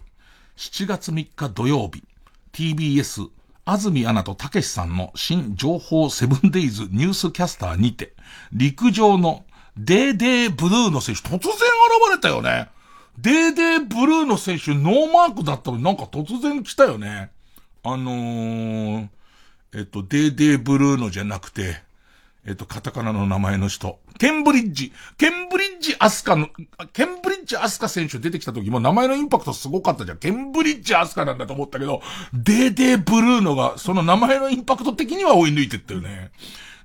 7月3日土曜日、TBS、安住アナとたけしさんの新情報セブンデイズニュースキャスターにて、陸上のデーデーブルーノ選手突然現れたよね。デーデーブルーの選手ノーマークだったのになんか突然来たよね。あのー、えっと、デーデーブルーノじゃなくて、えっと、カタカナの名前の人。ケンブリッジ。ケンブリッジアスカの、ケンブリッジアスカ選手出てきた時も名前のインパクトすごかったじゃん。ケンブリッジアスカなんだと思ったけど、デーデーブルーノが、その名前のインパクト的には追い抜いてったよね。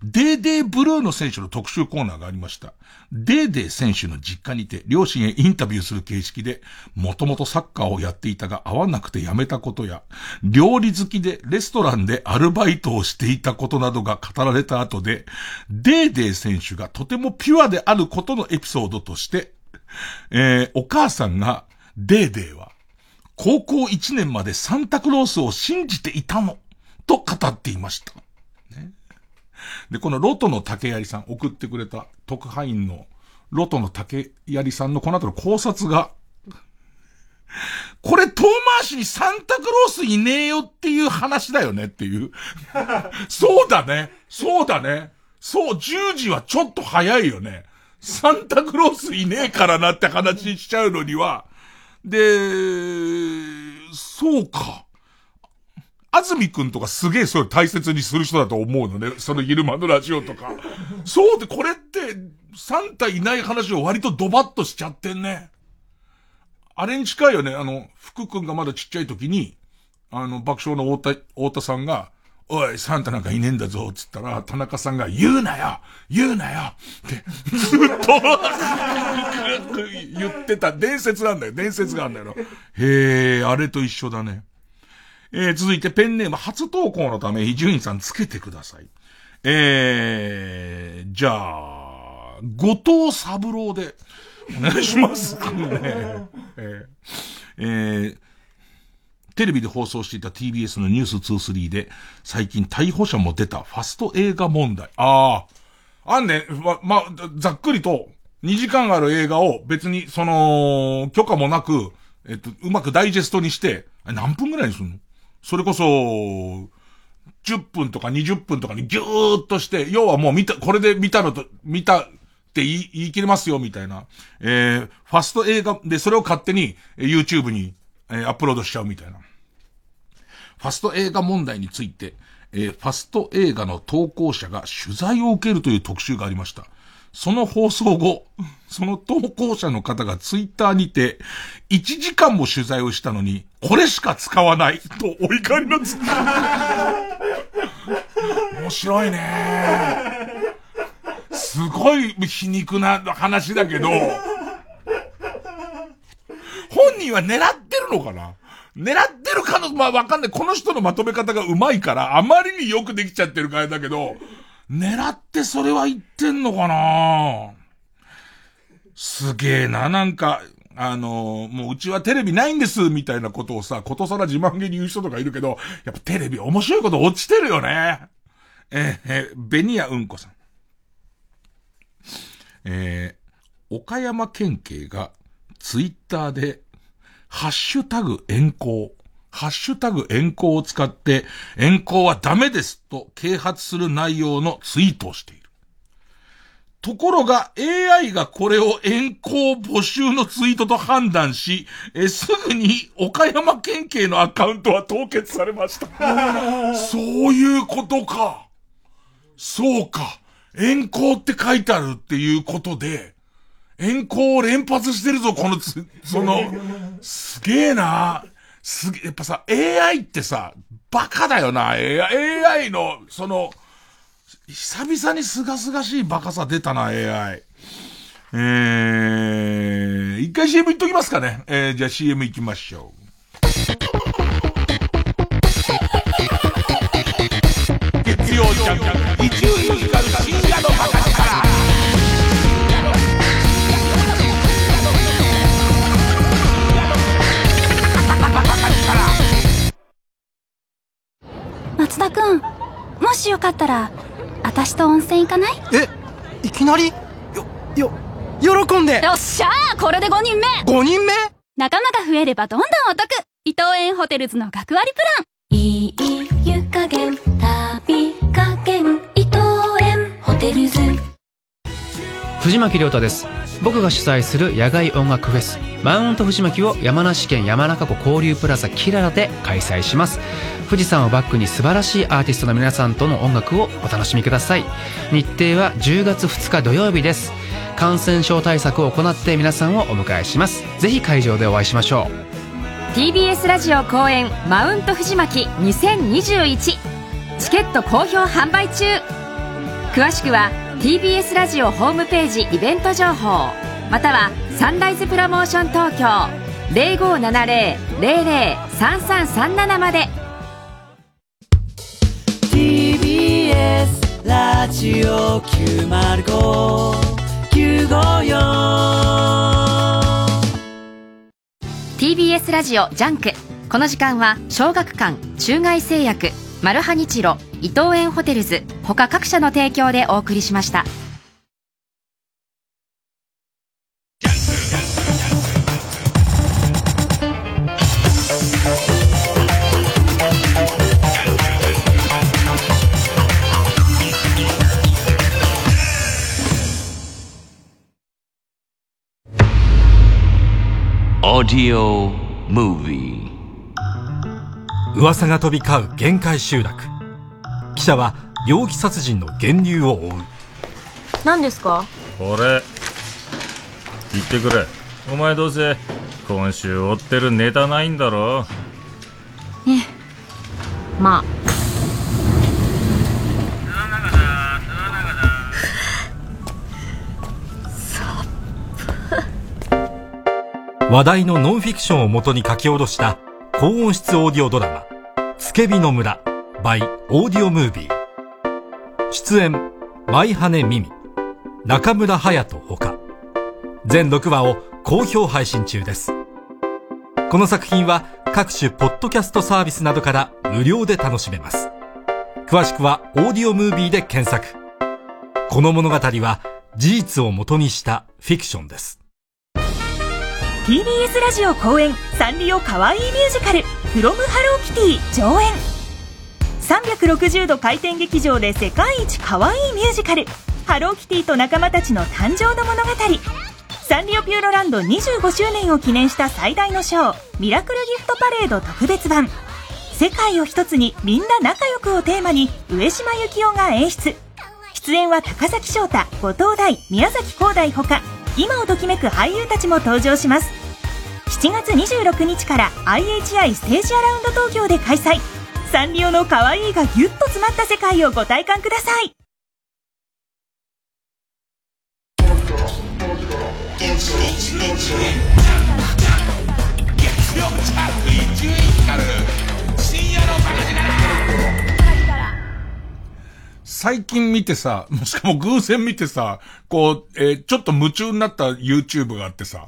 デーデーブルーノ選手の特集コーナーがありました。デーデー選手の実家にて、両親へインタビューする形式で、もともとサッカーをやっていたが合わなくて辞めたことや、料理好きでレストランでアルバイトをしていたことなどが語られた後で、デーデー選手がとてもピュアであることのエピソードとして、えー、お母さんが、デーデーは、高校1年までサンタクロースを信じていたの、と語っていました。で、このロトの竹槍さん、送ってくれた特派員のロトの竹槍さんのこの後の考察が、これ遠回しにサンタクロースいねえよっていう話だよねっていう。そうだね。そうだね。そう、10時はちょっと早いよね。サンタクロースいねえからなって話しちゃうのには。で、そうか。安住くんとかすげえそれ大切にする人だと思うのね。その昼間のラジオとか。<laughs> そうで、これって、サンタいない話を割とドバッとしちゃってんね。あれに近いよね。あの、福くんがまだちっちゃい時に、あの、爆笑の太田、太田さんが、おい、サンタなんかいねえんだぞ、つったら、田中さんが、言うなよ言うなよって、ずっと <laughs> 言ってた。伝説なんだよ。伝説があるんだよ。へえ、あれと一緒だね。えー、続いてペンネーム初投稿のため伊集院さんつけてください。えー、じゃあ、後藤三郎で、お願いします。ね <laughs> えーえーテレビで放送していた TBS のニュース23で、最近逮捕者も出たファスト映画問題。ああ。あんね、ま、ま、ざっくりと、2時間ある映画を別に、その、許可もなく、えっと、うまくダイジェストにして、何分ぐらいにするの？それこそ、10分とか20分とかにギューっとして、要はもう見た、これで見たのと、見たって言い言い切れますよ、みたいな。えー、ファスト映画で、それを勝手に、YouTube に、えーアップロードしちゃうみたいな。ファスト映画問題について、えーファスト映画の投稿者が取材を受けるという特集がありました。その放送後、<laughs> その投稿者の方がツイッターにて、1時間も取材をしたのに、これしか使わない、とお怒りのつ <laughs> 面白いねすごい皮肉な話だけど、本人は狙ってるのかな？狙ってるかの、まあわかんない。この人のまとめ方が上手いから、あまりによくできちゃってるからだけど、狙ってそれは言ってんのかな？すげえな、なんか、あのもううちはテレビないんです、みたいなことをさ、ことさら自慢げに言う人とかいるけど、やっぱテレビ面白いこと落ちてるよね。ええーベニヤうんこさん。えー岡山県警がツイッターで、ハッシュタグ遠行、ハッシュタグ遠行を使って、遠行はダメですと啓発する内容のツイートをしている。ところが AI がこれを遠行募集のツイートと判断し、えすぐに岡山県警のアカウントは凍結されました。そういうことか。そうか。遠行って書いてあるっていうことで、遠行を連発してるぞ、このつ、その、すげえな。すげえ、やっぱさ、AI ってさ、バカだよな。AI, AI の、その、久々にすがすがしいバカさ出たな、AI。えー、一回 CM 行っときますかね。えー、じゃあ CM 行きましょう。月曜ジャンク、伊集院松田くんもしよかったら私と温泉行かない？えいきなり？よ、よ、喜んで。よっしゃーこれで5人目 !5 人目？仲間が増えればどんどんお得。伊藤園ホテルズの学割プラン。いい湯加減旅加減伊藤園ホテルズ藤巻亮太です。僕が主催する野外音楽フェスマウント藤巻を山梨県山中湖交流プラザキララで開催します。富士山をバックに素晴らしいアーティストの皆さんとの音楽をお楽しみください。日程は10月2日土曜日です。感染症対策を行って皆さんをお迎えします。ぜひ会場でお会いしましょう。TBS ラジオ公演マウント藤巻2021チケット好評販売中。詳しくは TBS ラジオホームページイベント情報。またはサンライズプロモーション東京。0570-003337まで。TBS ラジオ905954 TBS ラジオジャンク。この時間は小学館中外製薬マルハニチロ伊藤園ホテルズ他各社の提供でお送りしました。オーディオムービー噂が飛び交う限界集落記者は猟奇殺人の源流を追う。何ですか？俺言ってくれ。お前どうせ今週追ってるネタないんだろ？ええ。まあ。話題のノンフィクションを元に書き下ろした高音質オーディオドラマ「つけびの村」by オーディオムービー出演舞羽美美中村隼人ほか全6話を好評配信中です。この作品は各種ポッドキャストサービスなどから無料で楽しめます。詳しくはオーディオムービーで検索。この物語は事実を元にしたフィクションです。TBS ラジオ公演サンリオかわいいミュージカル「フロムハローキティ」上演360度回転劇場で世界一かわいいミュージカル。ハローキティと仲間たちの誕生の物語。サンリオピューロランド25周年を記念した最大のショーミラクルギフトパレード特別版。世界を一つにみんな仲良くをテーマに上島幸雄が演出。出演は高崎翔太後藤大宮崎光大ほか。今をときめく俳優たちも登場します。7月26日から IHI ステージアラウンド東京で開催。サンリオの可愛いがギュッと詰まった世界をご体感ください。最近見てさ、もしかも偶然見てさ、こう、えーちょっと夢中になった YouTube があってさ、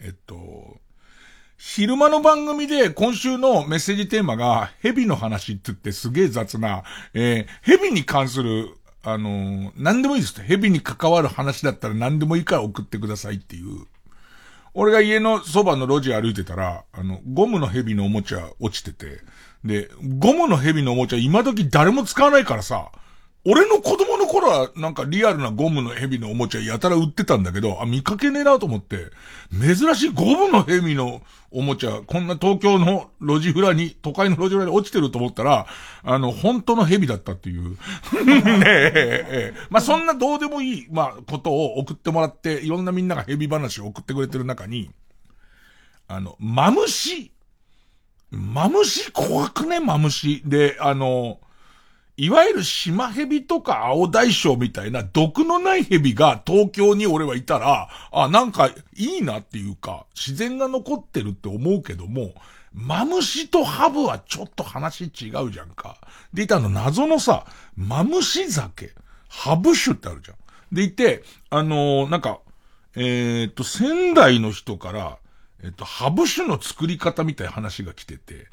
えっと、昼間の番組で今週のメッセージテーマが、蛇の話って言ってすげえ雑な、えー蛇に関する、あのー何でもいいです。蛇に関わる話だったら何でもいいから送ってくださいっていう。俺が家のそばの路地歩いてたら、あの、ゴムの蛇のおもちゃ落ちてて、で、ゴムの蛇のおもちゃ今時誰も使わないからさ、俺の子供の頃はなんかリアルなゴムの蛇のおもちゃやたら売ってたんだけど、あ、見かけねえなと思って、珍しいゴムの蛇のおもちゃ、こんな東京の路地裏に、都会の路地裏に落ちてると思ったら、あの、本当の蛇だったっていう。<laughs> ねえ、ええまあ、そんなどうでもいい、まあ、ことを送ってもらって、いろんなみんなが蛇話を送ってくれてる中に、あの、マムシ。マムシ怖くね、マムシ。で、あの、いわゆる島蛇とか青大将みたいな毒のない蛇が東京に俺はいたら、あ、なんかいいなっていうか、自然が残ってるって思うけども、マムシとハブはちょっと話違うじゃんか。でいてあの謎のさ、マムシ酒、ハブ酒ってあるじゃん。でいて、あのーなんか、えっ、と、仙台の人から、えっ、と、ハブ酒の作り方みたいな話が来てて、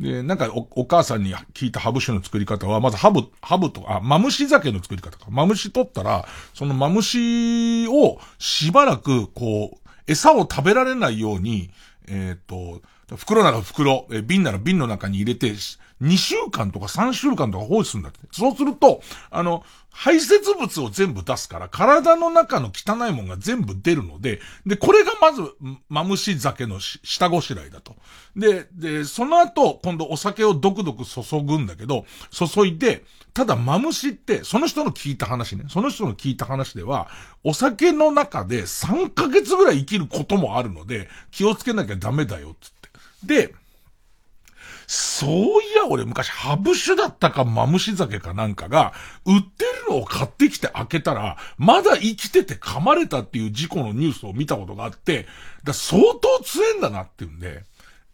で、なんかお、お母さんに聞いたハブ酒の作り方は、まずハブ、ハブとか、あ、マムシ酒の作り方か。マムシ取ったら、そのマムシをしばらく、こう、餌を食べられないように、えっ、と、袋なら袋、瓶なら瓶の中に入れて、2週間とか3週間とか放置するんだって。そうすると、あの、排泄物を全部出すから、体の中の汚いもんが全部出るので、で、これがまず、マムシ酒の下ごしらえだと。で、で、その後、今度お酒をドクドク注ぐんだけど、注いで、ただマムシって、その人の聞いた話ね、その人の聞いた話では、お酒の中で3ヶ月ぐらい生きることもあるので、気をつけなきゃダメだよ、つって。で、そういや、俺昔ハブ酒だったかマムシ酒かなんかが、売ってるのを買ってきて開けたら、まだ生きてて噛まれたっていう事故のニュースを見たことがあって、だ相当強いんだなっていうんで、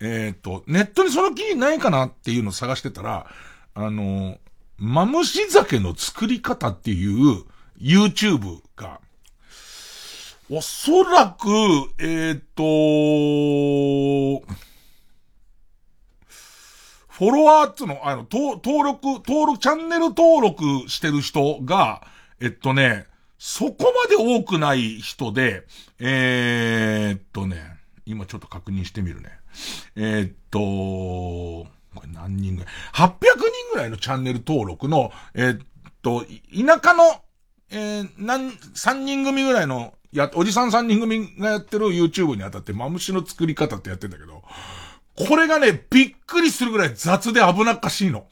えっ、と、ネットにその記事ないかなっていうのを探してたら、あの、マムシ酒の作り方っていう YouTube が、おそらく、えっ、と、フォロワーっつうの、あの、登録、登録、チャンネル登録してる人が、えっとね、そこまで多くない人で、えー、っとね、今ちょっと確認してみるね。えー、っと、これ何人ぐらい ?800 人ぐらいのチャンネル登録の、えーっと、田舎の、えー、なん、3人組ぐらいの、や、おじさん3人組がやってる YouTube にあたって、マムシの作り方ってやってんだけど、これがね、びっくりするぐらい雑で危なっかしいの。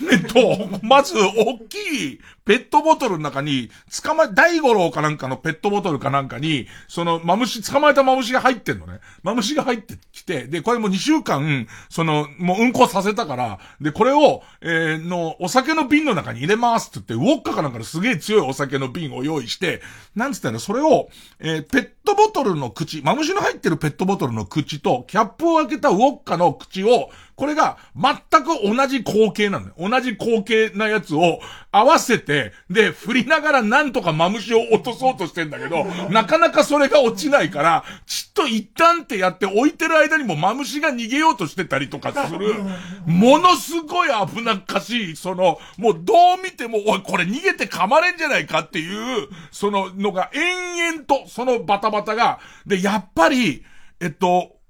<laughs> えっと、まず、大きいペットボトルの中に、捕ま、大五郎かなんかのペットボトルかなんかに、その、マムシ、捕まえたマムシが入ってんのね。マムシが入ってきて、で、これも2週間、その、もううんこさせたから、で、これを、えーの、お酒の瓶の中に入れますって言って、ウォッカかなんかのすげえ強いお酒の瓶を用意して、なんつったら、それを、えーペットボトルの口、マムシの入ってるペットボトルの口と、キャップを開けたウォッカの口を、ここれが全く同じ光景なのよ。同じ光景なやつを合わせて、で、振りながらなんとかマムシを落とそうとしてんだけど、<laughs> なかなかそれが落ちないから、ちっと一旦ってやって置いてる間にもマムシが逃げようとしてたりとかする、ものすごい危なっかしい、その、もうどう見ても、おい、これ逃げて噛まれんじゃないかっていう、そののが延々と、そのバタバタが、で、やっぱり、えっと、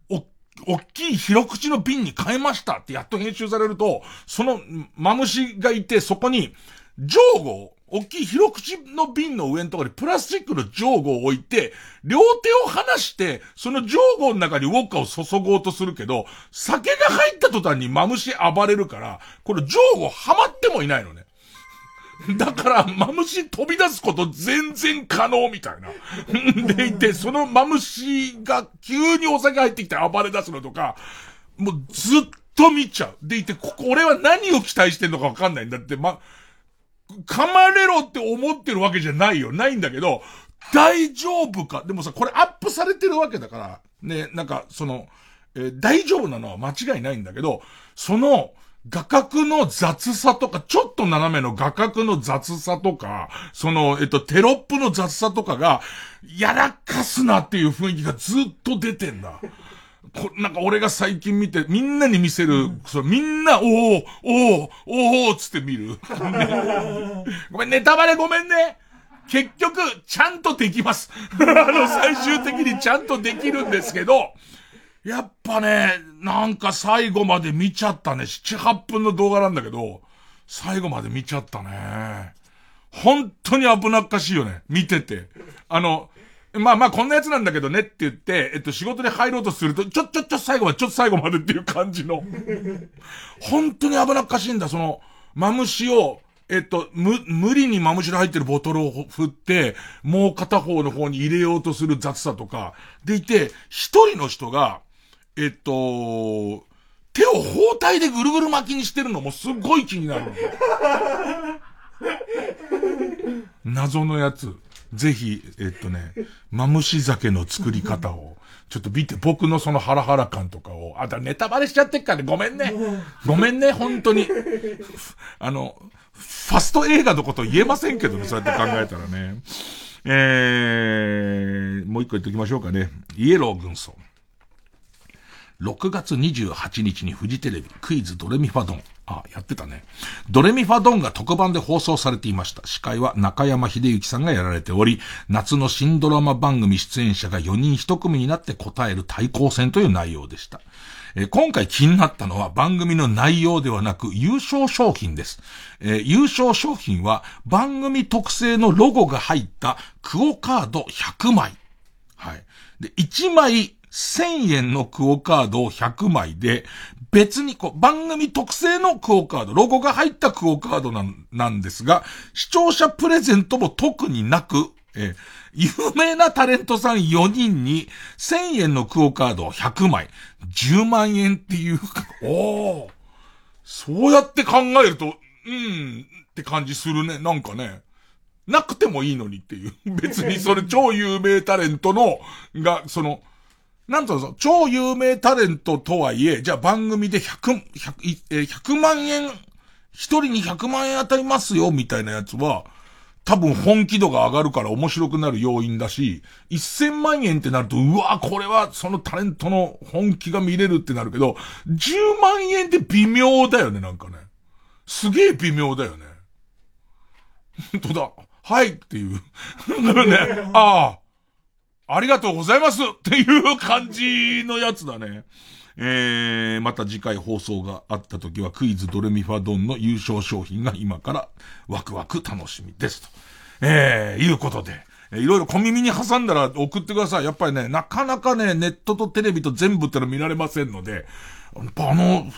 おっきい広口の瓶に変えましたってやっと編集されると、そのマムシがいて、そこに、上後、大きい広口の瓶の上のところにプラスチックの上後を置いて、両手を離して、その上後の中にウォッカを注ごうとするけど、酒が入った途端にマムシ暴れるから、これ上後はまってもいないのね。<laughs> だから、マムシ飛び出すこと全然可能みたいな。<laughs> でいて、そのマムシが急にお酒入ってきて暴れ出すのとか、もうずっと見ちゃう。でいて、ここ、俺は何を期待してんのかわかんないんだって、ま、噛まれろって思ってるわけじゃないよ。ないんだけど、大丈夫か。でもさ、これアップされてるわけだから、ね、なんか、その、えー、大丈夫なのは間違いないんだけど、その、画角の雑さとか、ちょっと斜めの画角の雑さとか、その、えっと、テロップの雑さとかが、やらかすなっていう雰囲気がずっと出てんだ。こなんか俺が最近見て、みんなに見せる、うん、そみんな、おおおおおつって見る。ごめん、ネタバレごめんね。結局、ちゃんとできます。<laughs> あの、最終的にちゃんとできるんですけど、やっぱね、なんか最後まで見ちゃったね。7、8分の動画なんだけど、最後まで見ちゃったね。本当に危なっかしいよね。見てて。あの、まあまあこんなやつなんだけどねって言って、えっと仕事に入ろうとすると、ちょ、ちょ、ちょ、最後まで、ちょっと最後までっていう感じの。本当に危なっかしいんだ。その、マムシを、えっと、む、無理にマムシの入ってるボトルを振って、もう片方の方に入れようとする雑さとか。でいて、一人の人が、えっと、手を包帯でぐるぐる巻きにしてるのもすっごい気になる。<laughs> 謎のやつ。ぜひ、えっとね、マムシ酒の作り方を、ちょっと見て、僕のそのハラハラ感とかを、あ、だネタバレしちゃってっからね、ごめんね。ごめんね、本当に。あの、ファスト映画のこと言えませんけどね、そうやって考えたらね。えー、もう一個言っておきましょうかね。イエロー軍曹。6月28日にフジテレビクイズドレミファドン。あ、やってたね。ドレミファドンが特番で放送されていました。司会は中山秀幸さんがやられており、夏の新ドラマ番組出演者が4人1組になって答える対抗戦という内容でした。え、今回気になったのは番組の内容ではなく優勝商品です。えー、優勝商品は番組特製のロゴが入ったクオカード100枚。はい。で、1枚1000円のクオカードを100枚で、別にこう、番組特製のクオカード、ロゴが入ったクオカードなん、なんですが、視聴者プレゼントも特になく、え有名なタレントさん4人に1000円のクオカードを100枚、10万円っていうか、おそうやって考えると、うんって感じするね。なんかね。なくてもいいのにっていう。別にそれ超有名タレントの、が、その、なんと、超有名タレントとはいえ、じゃあ番組で100、100、100万円、一人に100万円当たりますよ、みたいなやつは、多分本気度が上がるから面白くなる要因だし、1000万円ってなると、うわ、これはそのタレントの本気が見れるってなるけど、10万円って微妙だよね、なんかね。すげえ微妙だよね。<laughs> 本当だ？はいっていう。<laughs> ね、ああ、ありがとうございますっていう感じのやつだね。えー、また次回放送があった時はクイズドレミファドンの優勝商品が今からワクワク楽しみですと。えー、いうことで。いろいろ小耳に挟んだら送ってください。やっぱりね、なかなかね、ネットとテレビと全部ってのは見られませんので、あの、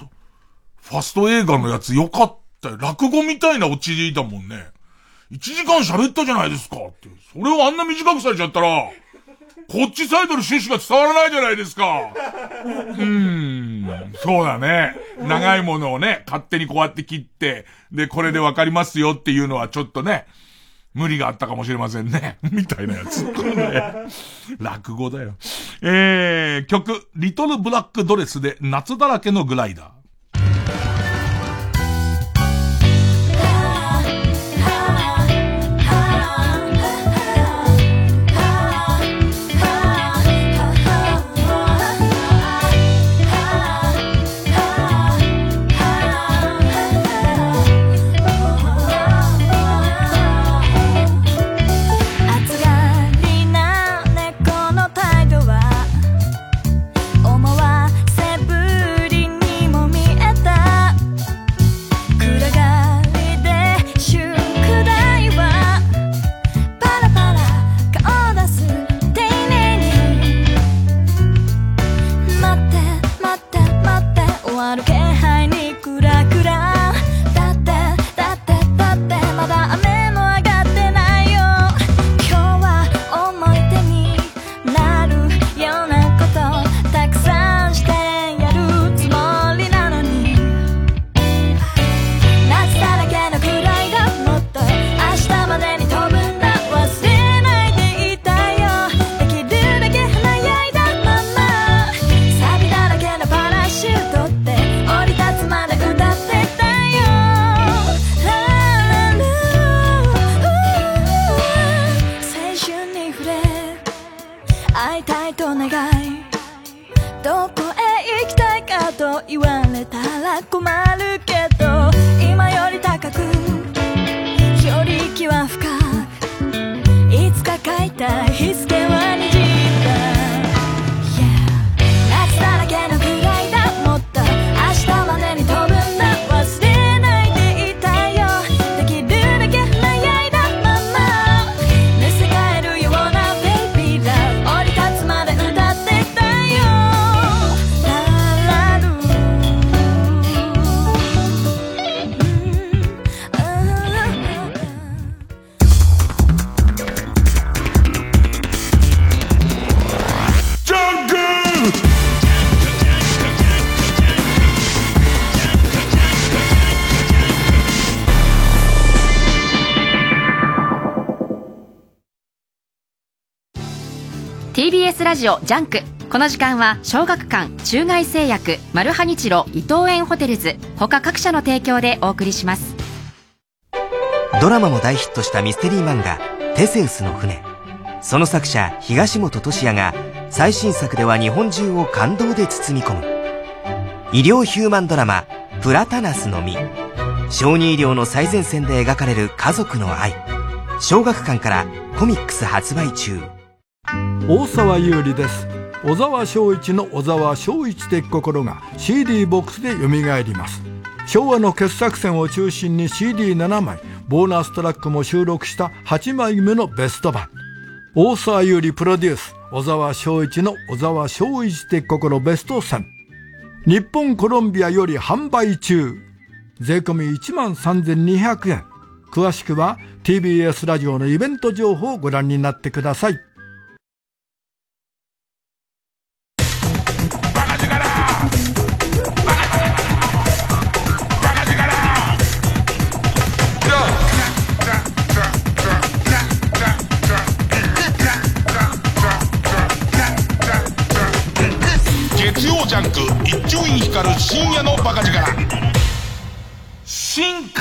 ファスト映画のやつよかったよ。落語みたいなオチだもんね。1時間喋ったじゃないですかって。それをあんな短くされちゃったら、こっちサイドの趣旨が伝わらないじゃないですか。うーん、そうだね。長いものをね、勝手にこうやって切って、で、これでわかりますよっていうのはちょっとね、無理があったかもしれませんね。<laughs> みたいなやつ。<laughs> 落語だよ。えー、曲、リトルブラックドレスで夏だらけのグライダー。ラジオジャンク。この時間は小学館中外製薬マルハニチロ伊藤園ホテルズ。他各社の提供でお送りします。ドラマも大ヒットしたミステリー漫画「テセウスの船」その作者東元俊哉が最新作では日本中を感動で包み込む。医療ヒューマンドラマ「プラタナスの実」小児医療の最前線で描かれる家族の愛。小学館からコミックス発売中。大沢優里です。小沢昭一の小沢昭一的心が CD ボックスで蘇ります。昭和の傑作選を中心に CD7 枚ボーナストラックも収録した8枚目のベスト版。大沢優里プロデュース小沢昭一の小沢昭一的心ベスト10日本コロンビアより販売中。税込み1万3200円。詳しくは TBS ラジオのイベント情報をご覧になってください。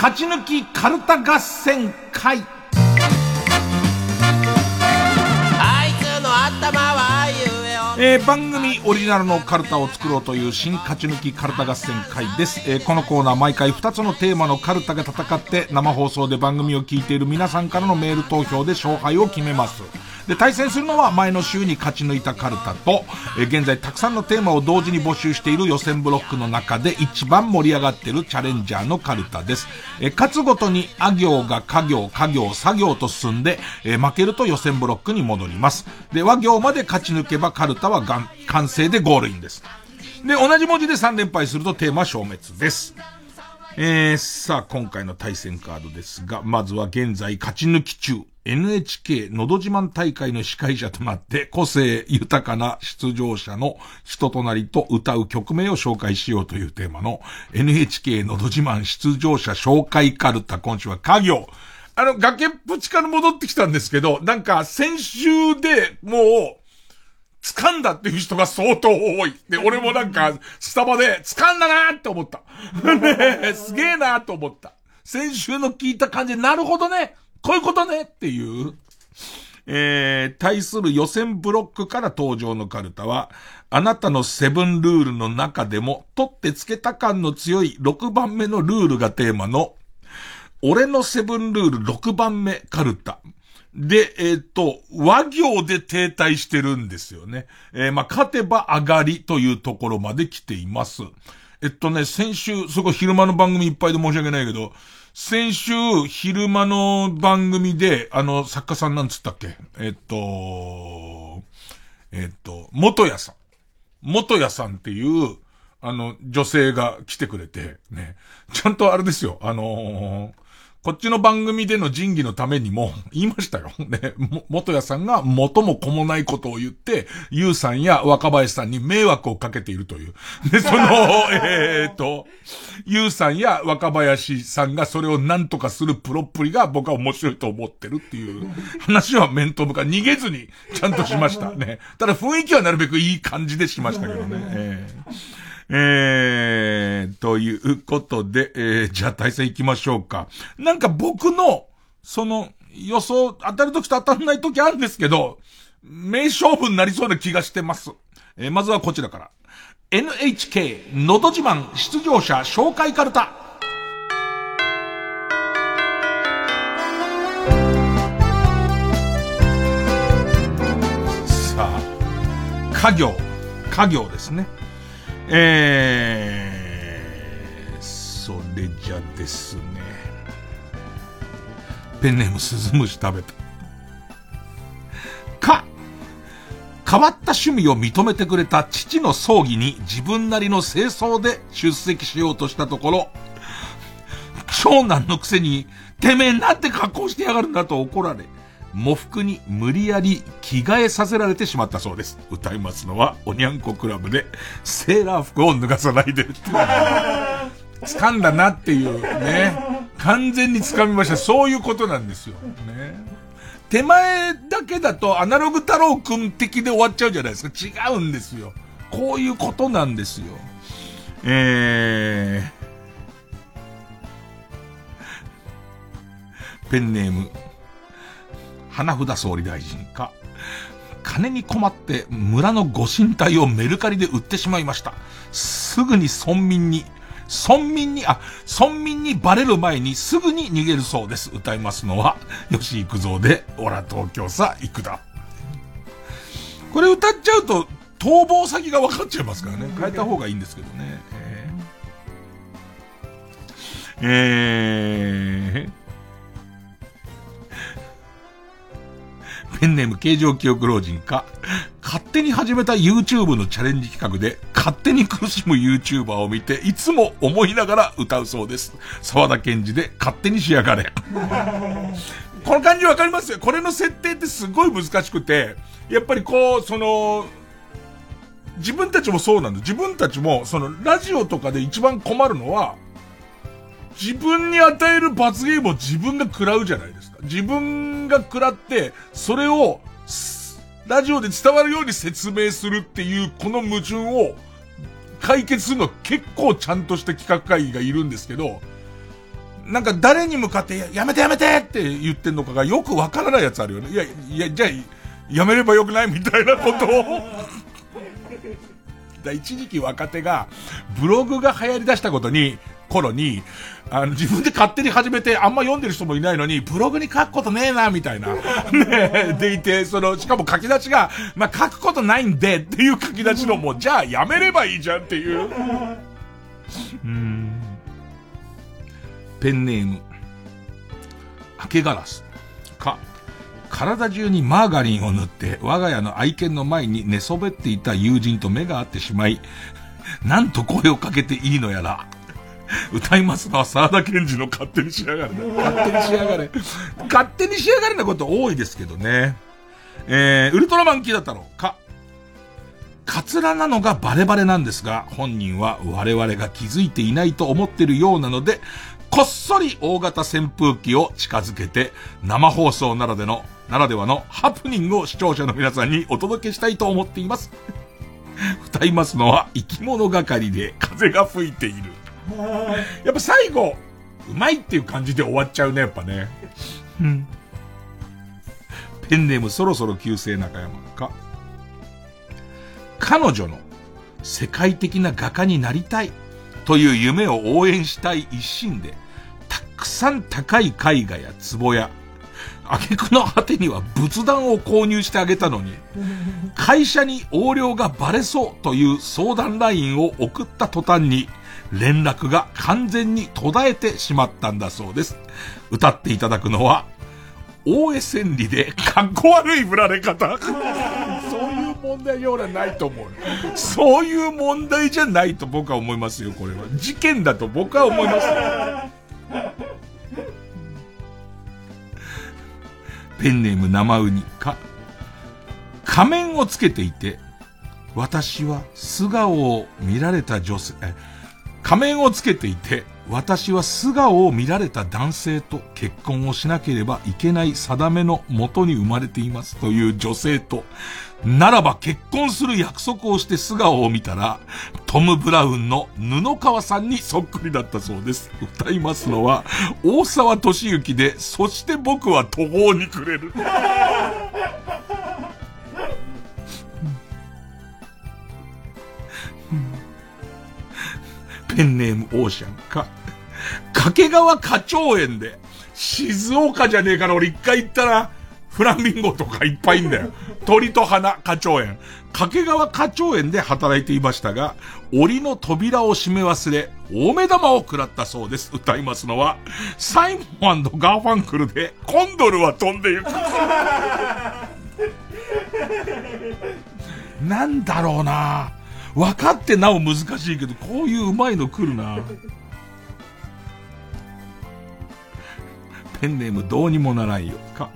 勝ち抜きカルタ合戦会。えー番組オリジナルのカルタを作ろうという新勝ち抜きカルタ合戦会です、えーこのコーナー毎回2つのテーマのカルタが戦って生放送で番組を聞いている皆さんからのメール投票で勝敗を決めますで対戦するのは前の週に勝ち抜いたカルタと、え現在たくさんのテーマを同時に募集している予選ブロックの中で一番盛り上がっているチャレンジャーのカルタです、え勝つごとにあ行が家行家行作業と進んで、え負けると予選ブロックに戻ります。で和行まで勝ち抜けばカルタはがん完成でゴールインです。で、同じ文字で3連敗するとテーマ消滅です。えー、さあ、今回の対戦カードですが、まずは現在勝ち抜き中、NHK のど自慢大会の司会者となって、個性豊かな出場者の人となりと歌う曲名を紹介しようというテーマの NHK のど自慢出場者紹介カルタ、今週は家業。あの、崖っぷちから戻ってきたんですけど、なんか先週でもう、掴んだっていう人が相当多い。で、俺もなんか、スタバで、掴んだなーって思った。<laughs> ねすげえなーと思った。先週の聞いた感じ、なるほどね。こういうことねっていう。えー、対する予選ブロックから登場のカルタは、あなたのセブンルールの中でも、取ってつけた感の強い6番目のルールがテーマの、俺のセブンルール6番目カルタ。で、えっ、と、和行で停滞してるんですよね。えーまあ、勝てば上がりというところまで来ています。えっとね、先週、すごい昼間の番組いっぱいで申し訳ないけど、先週、昼間の番組で、あの、作家さんなんつったっけ？えっと、えっと、元屋さん。元屋さんっていう、あの、女性が来てくれて、ね。ちゃんとあれですよ、あのーこっちの番組での仁義のためにも、<laughs> 言いましたよ。ね、も、元谷さんが元も子もないことを言って、ゆうさんや若林さんに迷惑をかけているという。で、<laughs> その、えーっと、ゆうさんや若林さんがそれを何とかするプロっぷりが僕は面白いと思ってるっていう話は面と向か逃げずにちゃんとしましたね。ただ雰囲気はなるべくいい感じでしましたけどね。えーえー、ということで、えー、じゃあ対戦行きましょうか。なんか僕の、その、予想、当たる時と当たらない時あるんですけど、名勝負になりそうな気がしてます。えー、まずはこちらから。NHK のど自慢出場者紹介カルタ。家業、家業ですね。えー、それじゃですね。ペンネームスズムシ食べた。か、変わった趣味を認めてくれた父の葬儀に自分なりの清掃で出席しようとしたところ、長男のくせに、てめえなんて格好してやがるんだと怒られ、喪服に無理やり着替えさせられてしまったそうです。歌いますのは、おにゃんこクラブで、セーラー服を脱がさないで。<laughs> 掴んだなっていうね。完全に掴みました。そういうことなんですよ。ね。手前だけだとアナログ太郎くん的で終わっちゃうじゃないですか。違うんですよ。こういうことなんですよ。えー、ペンネーム、花札総理大臣か。金に困って村のご神体をメルカリで売ってしまいました。すぐに村民に、村民に、あ、村民にバレる前にすぐに逃げるそうです。歌いますのは、吉幾三で、オラ東京さ、行くだ。これ歌っちゃうと、逃亡先が分かっちゃいますからね。変えた方がいいんですけどね。えー、えーペンネーム形状記憶老人か、勝手に始めた YouTube のチャレンジ企画で、勝手に苦しむ YouTuber を見て、いつも思いながら歌うそうです。沢田健二で、勝手に仕上がれ。<laughs> この感じわかりますよ。これの設定ってすごい難しくて、やっぱりこう、その、自分たちもそうなんだ。自分たちも、その、ラジオとかで一番困るのは、自分に与える罰ゲームを自分が食らうじゃないですか。自分が食らって、それを、ラジオで伝わるように説明するっていう、この矛盾を解決するの結構ちゃんとした企画会議がいるんですけど、なんか誰に向かってや、やめてやめてって言ってんのかがよくわからないやつあるよね。いや、いや、じゃあ、やめればよくないみたいなことをだ一時期若手が、ブログが流行り出したことに、頃に、あの、自分で勝手に始めて、あんま読んでる人もいないのに、ブログに書くことねえな、みたいな。<laughs> ねでいて、その、しかも書き出しが、まあ、書くことないんで、っていう書き出しのもう、<laughs> じゃあやめればいいじゃんっていう。うん。ペンネーム、明けガラス。か。体中にマーガリンを塗って、我が家の愛犬の前に寝そべっていた友人と目が合ってしまい、なんと声をかけていいのやら。歌いますのは沢田健二の勝手にしやがれ勝手にしやがれ。勝手にしやがれなこと多いですけどね。えー、ウルトラマンキーだったのか。カツラなのがバレバレなんですが、本人は我々が気づいていないと思ってるようなので、こっそり大型扇風機を近づけて、生放送ならでの、ならではのハプニングを視聴者の皆さんにお届けしたいと思っています。<laughs> 歌いますのは生き物係で風が吹いている。<laughs> やっぱ最後、うまいっていう感じで終わっちゃうね、やっぱね。うん。ペンネームそろそろ旧姓中山か。彼女の世界的な画家になりたいという夢を応援したい一心で、たくさん高い絵画や壺や、挙句の果てには仏壇を購入してあげたのに、会社に横領がバレそうという相談ラインを送った途端に、連絡が完全に途絶えてしまったんだそうです。歌っていただくのは、大江千里でかっこ悪い振られ方。そういう問題ようはないと思う。そういう問題じゃないと僕は思いますよ、これは。事件だと僕は思いますペンネーム生ウニか。仮面をつけていて、私は素顔を見られた女性、仮面をつけていて、私は素顔を見られた男性と結婚をしなければいけない定めのもとに生まれていますという女性と、ならば結婚する約束をして素顔を見たら、トム・ブラウンの布川さんにそっくりだったそうです。歌いますのは、大沢敏之で、そして僕は途方に暮れる。ペンネームオーシャンか。掛川花鳥園で、静岡じゃねえから俺一回行ったら、フラミンゴとかいっぱいいんだよ。鳥と花花鳥園。掛川花鳥園で働いていましたが、檻の扉を閉め忘れ、大目玉を食らったそうです。歌いますのは、サイモンガーファンクルで、コンドルは飛んでいく。なんだろうな分かってなお難しいけど、こういううまいの来るなペンネームどうにもならんよ。か、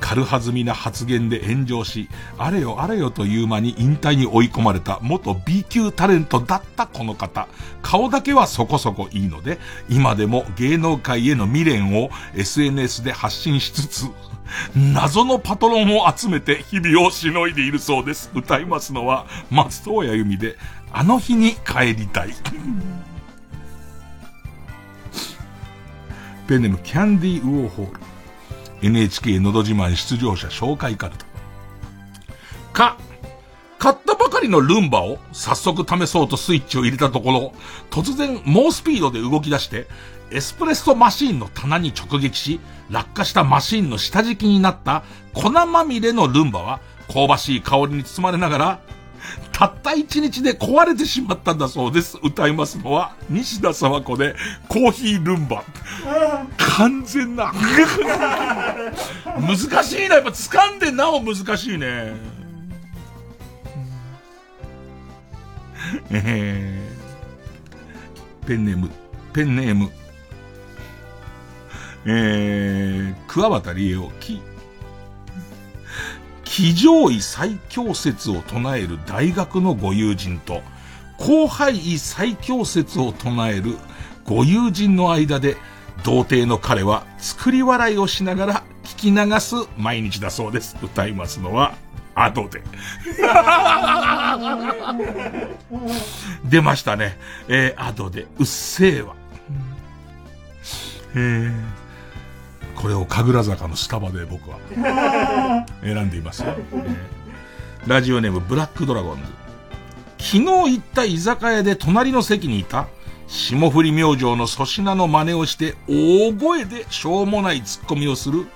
軽はずみな発言で炎上し、あれよあれよという間に引退に追い込まれた元 B 級タレントだったこの方。顔だけはそこそこいいので、今でも芸能界への未練を SNS で発信しつつ、謎のパトロンを集めて日々をしのいでいるそうです。歌いますのは松任谷由実で、あの日に帰りたい。ペンネムキャンディーウォーホール。NHK のど自慢出場者紹介カルタ。か、買ったばかりのルンバを早速試そうとスイッチを入れたところ、突然猛スピードで動き出して、エスプレッソマシーンの棚に直撃し、落下したマシーンの下敷きになった粉まみれのルンバは、香ばしい香りに包まれながら、たった一日で壊れてしまったんだそうです。歌いますのは、西田沢子で、コーヒールンバ。完全な。<laughs> 難しいな。やっぱ掴んでなお難しいね。えー、ペンネーム、ペンネーム、えー、桑畑理恵を、き、<laughs> 騎乗位最強説を唱える大学のご友人と、後輩位最強説を唱えるご友人の間で、童貞の彼は作り笑いをしながら聞き流す毎日だそうです。歌いますのは、アドで。<laughs> 出ましたね。えー、アドで、うっせぇわ。えー、これを神楽坂のスタバで僕は選んでいますよ、えー。ラジオネームブラックドラゴンズ。昨日行った居酒屋で隣の席にいた霜降り明星の粗品の真似をして大声でしょうもないツッコミをする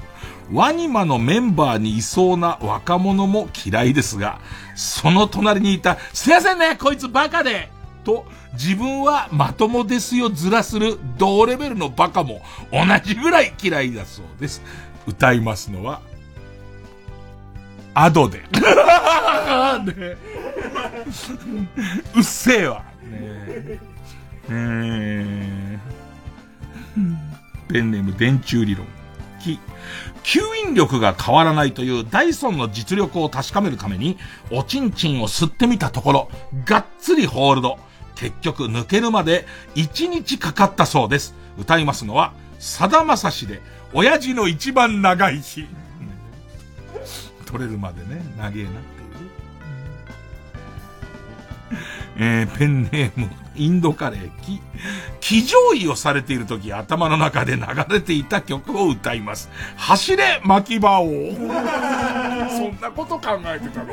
ワニマのメンバーにいそうな若者も嫌いですが、その隣にいた、すいませんね、こいつバカでと、自分はまともですよずらする同レベルのバカも同じぐらい嫌いだそうです。歌いますのは、アドで。<laughs> ね、うっせえわ。ねえー、ペンネーム電柱理論。き、吸引力が変わらないというダイソンの実力を確かめるために、おちんちんを吸ってみたところ、がっつりホールド。結局抜けるまで1日かかったそうです。歌いますのは、さだまさしで、親父の一番長い日。取れるまでね、長えなえー、ペンネーム、インドカレー、き、騎乗位をされている時、頭の中で流れていた曲を歌います。走れ、巻き場を。<laughs> そんなこと考えてたの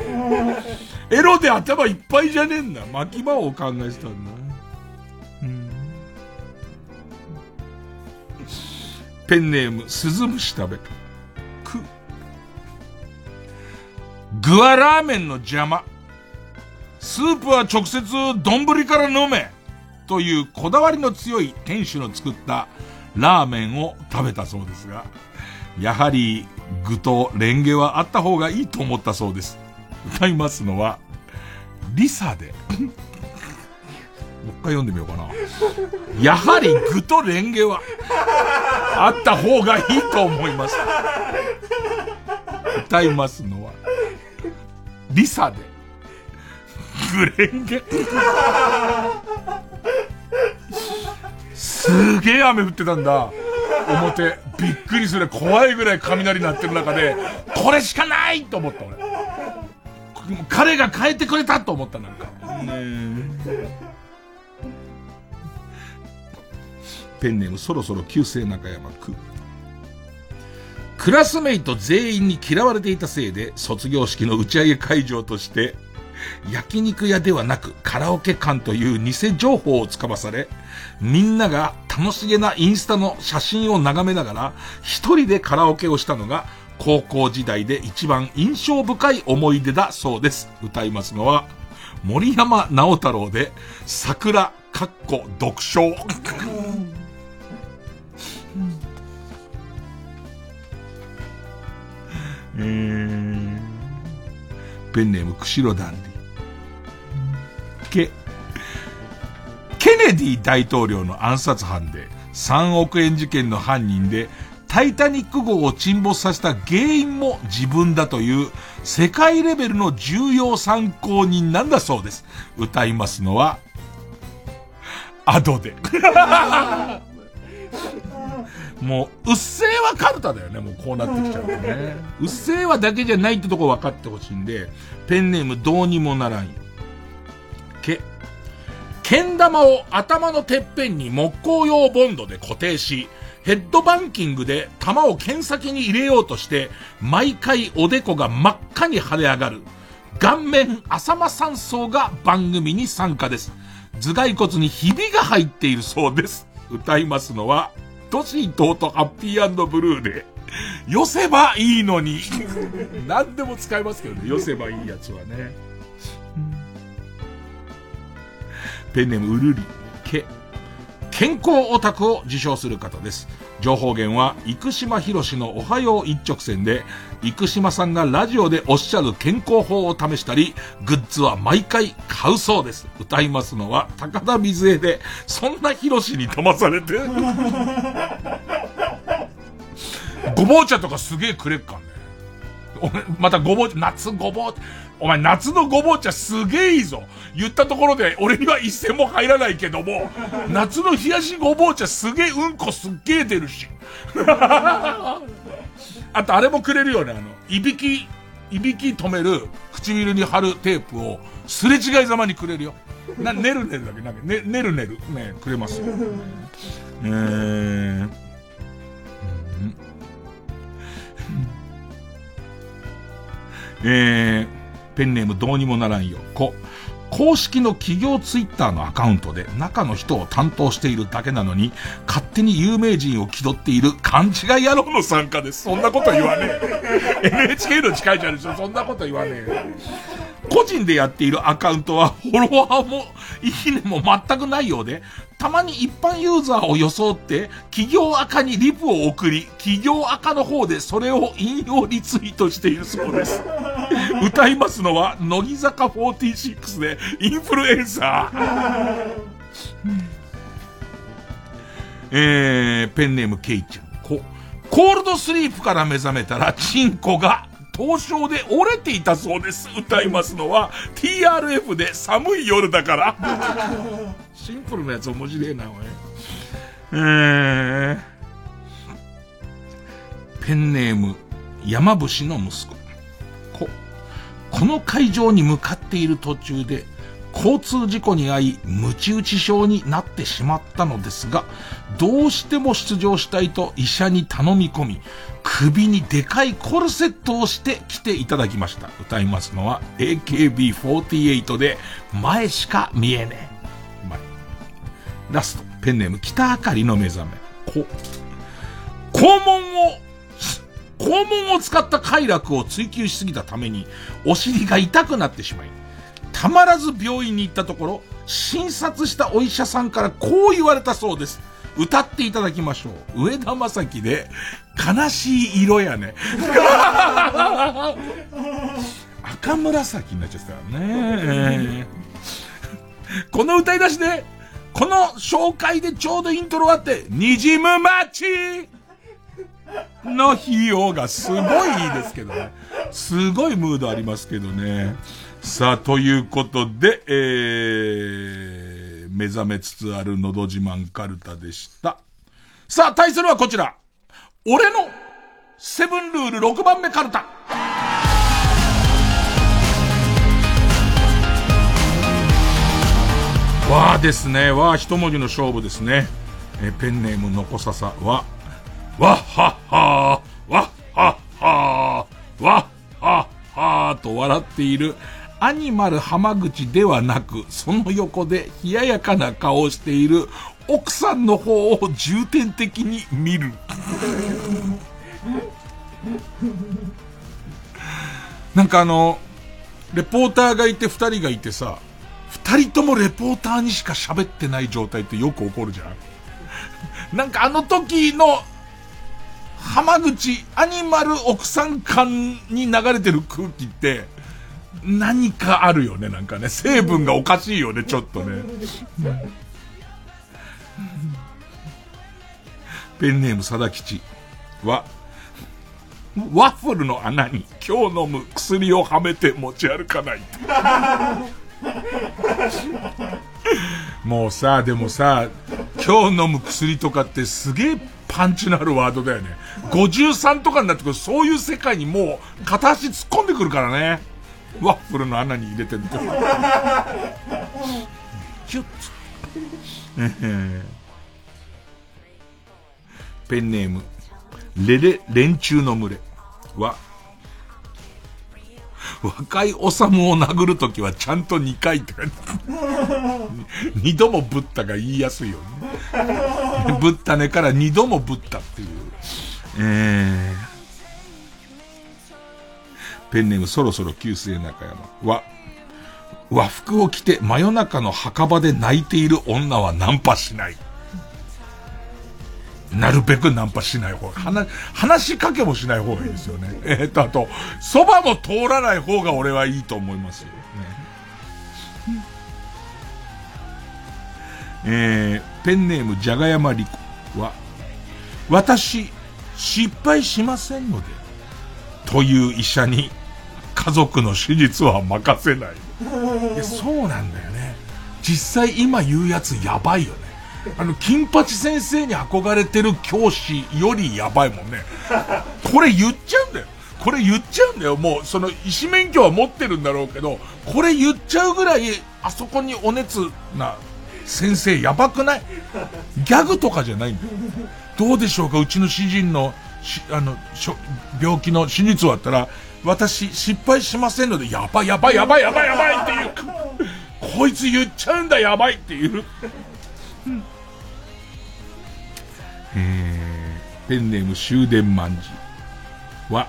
エロで頭いっぱいじゃねえんだ。巻き場を考えてたんだ。うん、ペンネーム、鈴虫食べた。く。具はラーメンの邪魔。スープは直接丼から飲めというこだわりの強い店主の作ったラーメンを食べたそうですが、やはり具とレンゲはあった方がいいと思ったそうです。歌いますのは、リサで。もう一回読んでみようかな。やはり具とレンゲはあった方がいいと思います。歌いますのは、リサで。グレンゲ。すげえ雨降ってたんだ。表。びっくりする。怖いぐらい雷鳴ってる中で、これしかないと思った俺。彼が変えてくれたと思ったなんか。ペンネームそろそろ旧姓中山区。クラスメイト全員に嫌われていたせいで、卒業式の打ち上げ会場として、焼肉屋ではなくカラオケ館という偽情報をつかまされ、みんなが楽しげなインスタの写真を眺めながら、一人でカラオケをしたのが、高校時代で一番印象深い思い出だそうです。歌いますのは、森山直太郎で、桜、かっこ、読書。えー、ペンネーム、釧路ダンディ。け、ケネディ大統領の暗殺犯で、3億円事件の犯人で、タイタニック号を沈没させた原因も自分だという世界レベルの重要参考人なんだそうです。歌いますのは、アドで。<laughs> もう、うっせぇわカルタだよね、もうこうなってきちゃうとね。<laughs> うっせぇわだけじゃないってとこ分かってほしいんで、ペンネームどうにもならんよ。け、けん玉を頭のてっぺんに木工用ボンドで固定し、ヘッドバンキングで玉を剣先に入れようとして、毎回おでこが真っ赤に腫れ上がる、顔面浅間山荘が番組に参加です。頭蓋骨にひびが入っているそうです。歌いますのは、トシ伊藤とハッピーブルーで、寄せばいいのに。<laughs> 何でも使えますけどね、寄せばいいやつはね。ペンネームうるり、け。健康オタクを受賞する方です。情報源は、生島博士のおはよう一直線で、生島さんがラジオでおっしゃる健康法を試したり、グッズは毎回買うそうです。歌いますのは、高田水江で、そんな博士に飛ばされて。ごぼう茶とかすげえくれっかん。またごぼう茶、夏ごぼう、お前夏のごぼう茶すげえいいぞ。言ったところで俺には一銭も入らないけども、<laughs> 夏の冷やしごぼう茶すげえうんこすっげえ出るし。<laughs> あとあれもくれるよね、あの、いびき、いびき止める唇に貼るテープをすれ違いざまにくれるよ。な、ねるねるだけ、なんか、ね、ねるねる、ね、くれますよ。<laughs> えー、えー、ペンネームどうにもならんよ。こ、公式の企業ツイッターのアカウントで中の人を担当しているだけなのに、勝手に有名人を気取っている勘違い野郎の参加です。そんなこと言わねえ。NHK の近いじゃんでしょ。そんなこと言わねえ。個人でやっているアカウントはフォロワーもいいねも全くないようで、たまに一般ユーザーを装って企業赤にリプを送り、企業赤の方でそれを引用リツイートしているそうです。<laughs> 歌いますのは、乃木坂46でインフルエンサー。<laughs> えー、ペンネームケイちゃん。こ、コールドスリープから目覚めたら、チンコが、凍傷で折れていたそうです。歌いますのは、TRF で寒い夜だから。<laughs> シンプルなやつ面白いな、おい。えー、ペンネーム、山伏の息子。こ、この会場に向かっている途中で、交通事故に遭い、ムチ打ち症になってしまったのですが、どうしても出場したいと医者に頼み込み、首にでかいコルセットをして来ていただきました。歌いますのは AKB48 で前しか見えねえ。ラスト、ペンネーム北あかりの目覚め。こ、肛門を、肛門を使った快楽を追求しすぎたために、お尻が痛くなってしまい、たまらず病院に行ったところ、診察したお医者さんからこう言われたそうです。歌っていただきましょう。上田正樹で、悲しい色やね。<laughs> 赤紫になっちゃってたね。この歌い出しで、この紹介でちょうどイントロあって、にじむ街の費用がすごいいいですけどね。すごいムードありますけどね。さあ、ということで、えー、目覚めつつあるのど自慢カルタでした。さあ、対するはこちら。俺のセブンルール6番目カルタ。わあですね。わあ、一文字の勝負ですね。えペンネームのこささは、わっはっはー、わっはっはー、わっはっはーと笑っているアニマル浜口ではなく、その横で冷ややかな顔をしている奥さんの方を重点的に見る。なんかあの、レポーターがいて二人がいてさ、二人ともレポーターにしか喋ってない状態ってよく起こるじゃん <laughs> なんかあの時の、浜口アニマル奥さん感に流れてる空気って、何かあるよね、なんかね。成分がおかしいよね、ちょっとね。ペンネーム貞吉は、ワッフルの穴に今日飲む薬をはめて持ち歩かない。もうさ、でもさ、今日飲む薬とかってすげえパンチのあるワードだよね。53とかになってくるそういう世界にもう片足突っ込んでくるからね。ワッフルの穴に入れてると。キュッペンネーム、レレ、連中の群れは、若いおさむを殴るときはちゃんと2回って書いて。二度もぶったが言いやすいよね。ぶったねから二度もぶったっていう。えー、ペンネームそろそろ旧姓中山は、和服を着て真夜中の墓場で泣いている女はナンパしない。なるべくナンパしない方が、話、話しかけもしない方がいいですよね。<laughs> えー、っと、あと、そばも通らない方が俺はいいと思いますよ。ね、えー、ペンネームじゃがやまりこは、私、失敗しませんので、という医者に、家族の手術は任せない。<laughs> いやそうなんだよね。実際今言うやつやばいよね。あの、金八先生に憧れてる教師よりやばいもんね。これ言っちゃうんだよ。これ言っちゃうんだよ。もう、その、医師免許は持ってるんだろうけど、これ言っちゃうぐらい、あそこにお熱な先生やばくない？ギャグとかじゃないんだよ。どうでしょうか？うちの主人の、し、あの、しょ、病気の手術終わったら、私、失敗しませんので、やばいやばいやばいやばいやばいっていう。こいつ言っちゃうんだやばいっていう。えー、ペンネーム終電まんじは、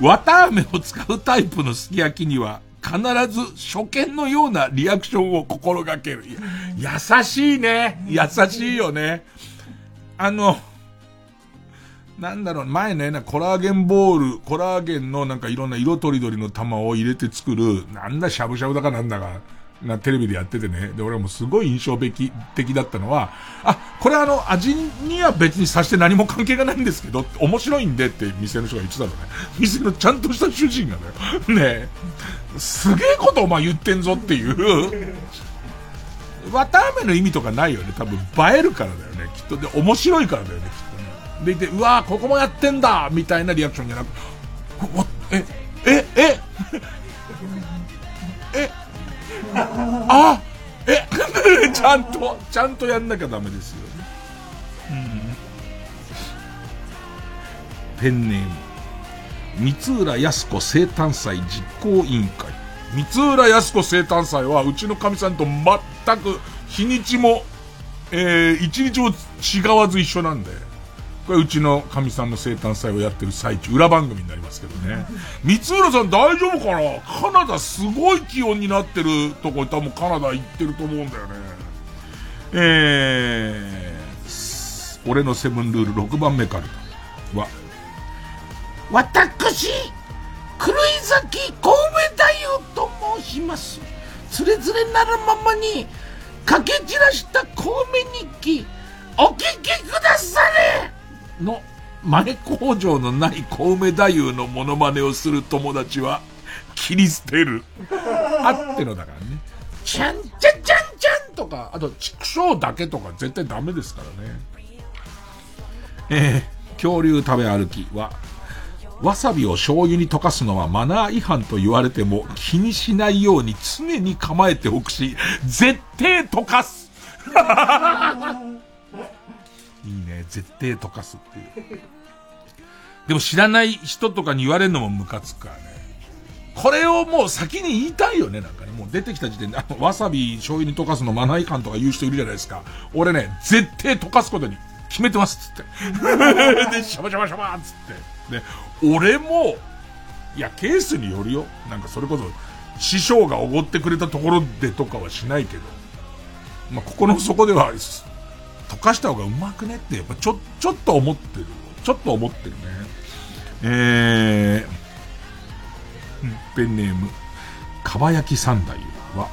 綿飴を使うタイプのすき焼きには、必ず初見のようなリアクションを心がける。優しいね。優しいよね。あの、なんだろう、前ね、なコラーゲンボール、コラーゲンのなんかいろんな色とりどりの玉を入れて作る、なんだしゃぶしゃぶだかなんだか、な、テレビでやっててね。で、俺はもうすごい印象的、的だったのは、あ、これあの、味には別にさして何も関係がないんですけど、面白いんでって店の人が言ってたのね。店のちゃんとした主人がだよ。ねえ、すげえことお前言ってんぞっていう。綿飴の意味とかないよね。多分映えるからだよね。きっと。で、面白いからだよね、きっとね。で、いて、うわーここもやってんだみたいなリアクションじゃなく、わ、え、え、え、え、あえ <laughs> ちゃんと、ちゃんとやんなきゃダメですよ。うん、ペンネーム、三浦康子生誕祭実行委員会。三浦康子生誕祭は、うちの神さんと全く日にちも、えー、一日も違わず一緒なんで。これうちの神さんの生誕祭をやってる最中、裏番組になりますけどね。三浦さん大丈夫かな？カナダすごい気温になってるとこ多分カナダ行ってると思うんだよね。えー、俺のセブンルール6番目からは、私、黒井崎神戸太夫と申します。つれづれなるままに、かけ散らした神戸日記、お聞きくだされの前工場のない小梅太夫のモノマネをする友達は切り捨てる。あってのだからね。ちゃんちゃんちゃんちゃんとか、あと、畜生だけとか絶対ダメですからね。えー、恐竜食べ歩きは、わさびを醤油に溶かすのはマナー違反と言われても気にしないように常に構えておくし、絶対溶かすいいね。絶対溶かすっていう。でも知らない人とかに言われるのもムカつくからね。これをもう先に言いたいよね、なんかね。もう出てきた時点で、あの、わさび醤油に溶かすのマナー違反とか言う人いるじゃないですか。俺ね、絶対溶かすことに決めてます、つって。<laughs> で、シャバシャバシャバつって。で、俺も、いや、ケースによるよ。なんかそれこそ、師匠がおごってくれたところでとかはしないけど。まあ、ここの底では、溶かした方がうまくねって、やっぱちょ、ちょっと思ってる。ちょっと思ってるね。えー、ペンネーム、かば焼き三太夫は、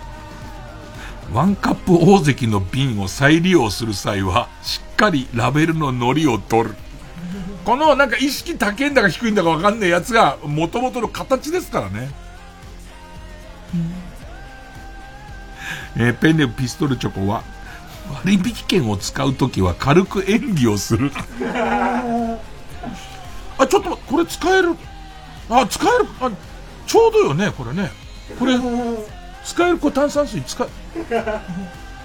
ワンカップ大関の瓶を再利用する際は、しっかりラベルの糊を取る。このなんか意識高いんだか低いんだかわかんないやつが元々の形ですからね。えーペンネームピストルチョコは、割引券を使うときは軽く演技をする。<laughs> あ、ちょっとこれ使える？あ、使える？あ、ちょうどよね、これね。これ、使える、これ炭酸水使え、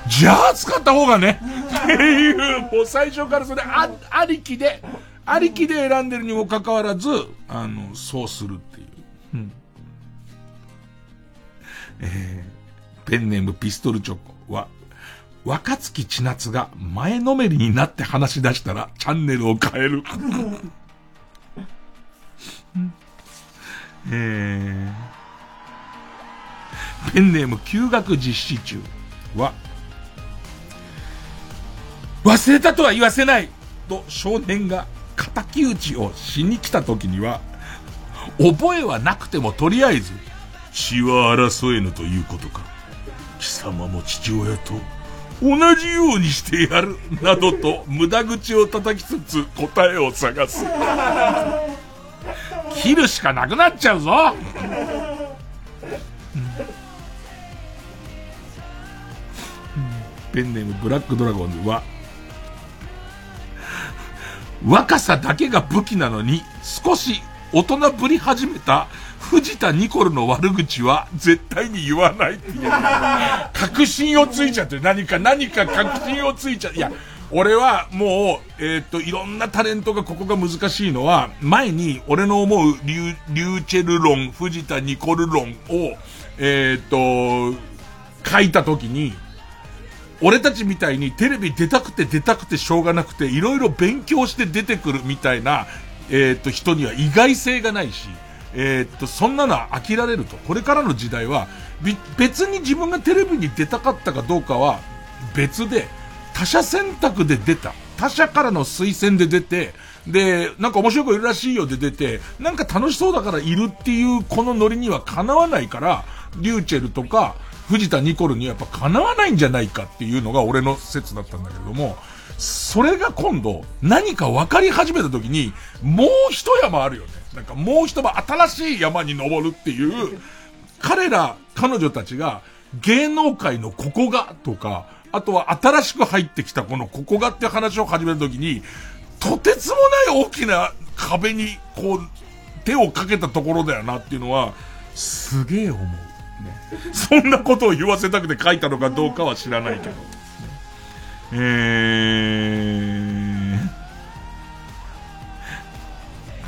じゃあ使った方がね。っていう、もう最初からそれあ、ありきで、ありきで選んでるにもかかわらず、あの、そうするっていう。うん。えー、ペンネームピストルチョコは、若月千夏が前のめりになって話し出したらチャンネルを変える。えー、ペンネーム休学実施中は、忘れたとは言わせないと少年が仇討ちをしに来た時には、覚えはなくてもとりあえず、血は争えぬということか。貴様も父親と同じようにしてやる、などと無駄口を叩きつつ答えを探す。切るしかなくなっちゃうぞペンネームブラックドラゴンズは、若さだけが武器なのに、少し大人ぶり始めた藤田ニコルの悪口は絶対に言わないっていう。確信をついちゃって。何か、何か確信をついちゃって。いや、俺はもう、えーっと、いろんなタレントがここが難しいのは、前に俺の思うリュリューチェル論、藤田ニコル論を、えーっと、書いた時に、俺たちみたいにテレビ出たくて出たくてしょうがなくて、いろいろ勉強して出てくるみたいな、えーっと、人には意外性がないし、えーっと、そんなのは飽きられると。これからの時代は、別に自分がテレビに出たかったかどうかは別で、他者選択で出た。他者からの推薦で出て、で、なんか面白い子いるらしいよで出て、なんか楽しそうだからいるっていうこのノリにはかなわないから、リューチェルとか、藤田ニコルにはやっぱかなわないんじゃないかっていうのが俺の説だったんだけれども、それが今度何か分かり始めた時に、もう一山あるよね。なんかもう一山新しい山に登るっていう、彼ら、彼女たちが芸能界のここがとか、あとは新しく入ってきたこのここがって話を始めた時に、とてつもない大きな壁にこう手をかけたところだよなっていうのは、すげえ思う。そんなことを言わせたくて書いたのかどうかは知らないけど。えー、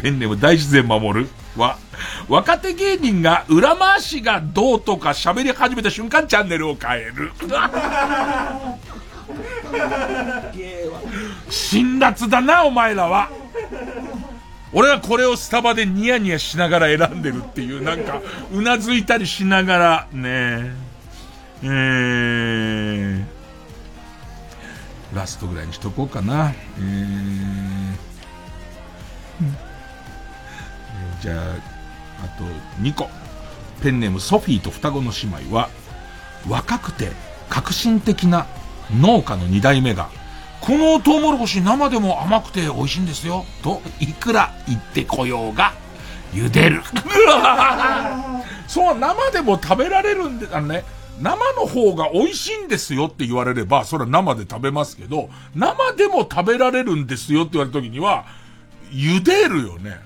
ペンネーム大自然守る？は、若手芸人が裏回しがどうとか喋り始めた瞬間チャンネルを変える。辛辣だな、お前らは。俺はこれをスタバでニヤニヤしながら選んでるっていう、なんか、うなずいたりしながら、ねえー、ラストぐらいにしとこうかな。えー、じゃあ、あと2個。ペンネームソフィーと双子の姉妹は、若くて革新的な農家の2代目が、このトウモロコシ生でも甘くて美味しいんですよ。と、いくら言ってこようが、茹でる。そう、生でも食べられるんで、あのね、生の方が美味しいんですよって言われれば、それは生で食べますけど、生でも食べられるんですよって言われた時には、茹でるよね。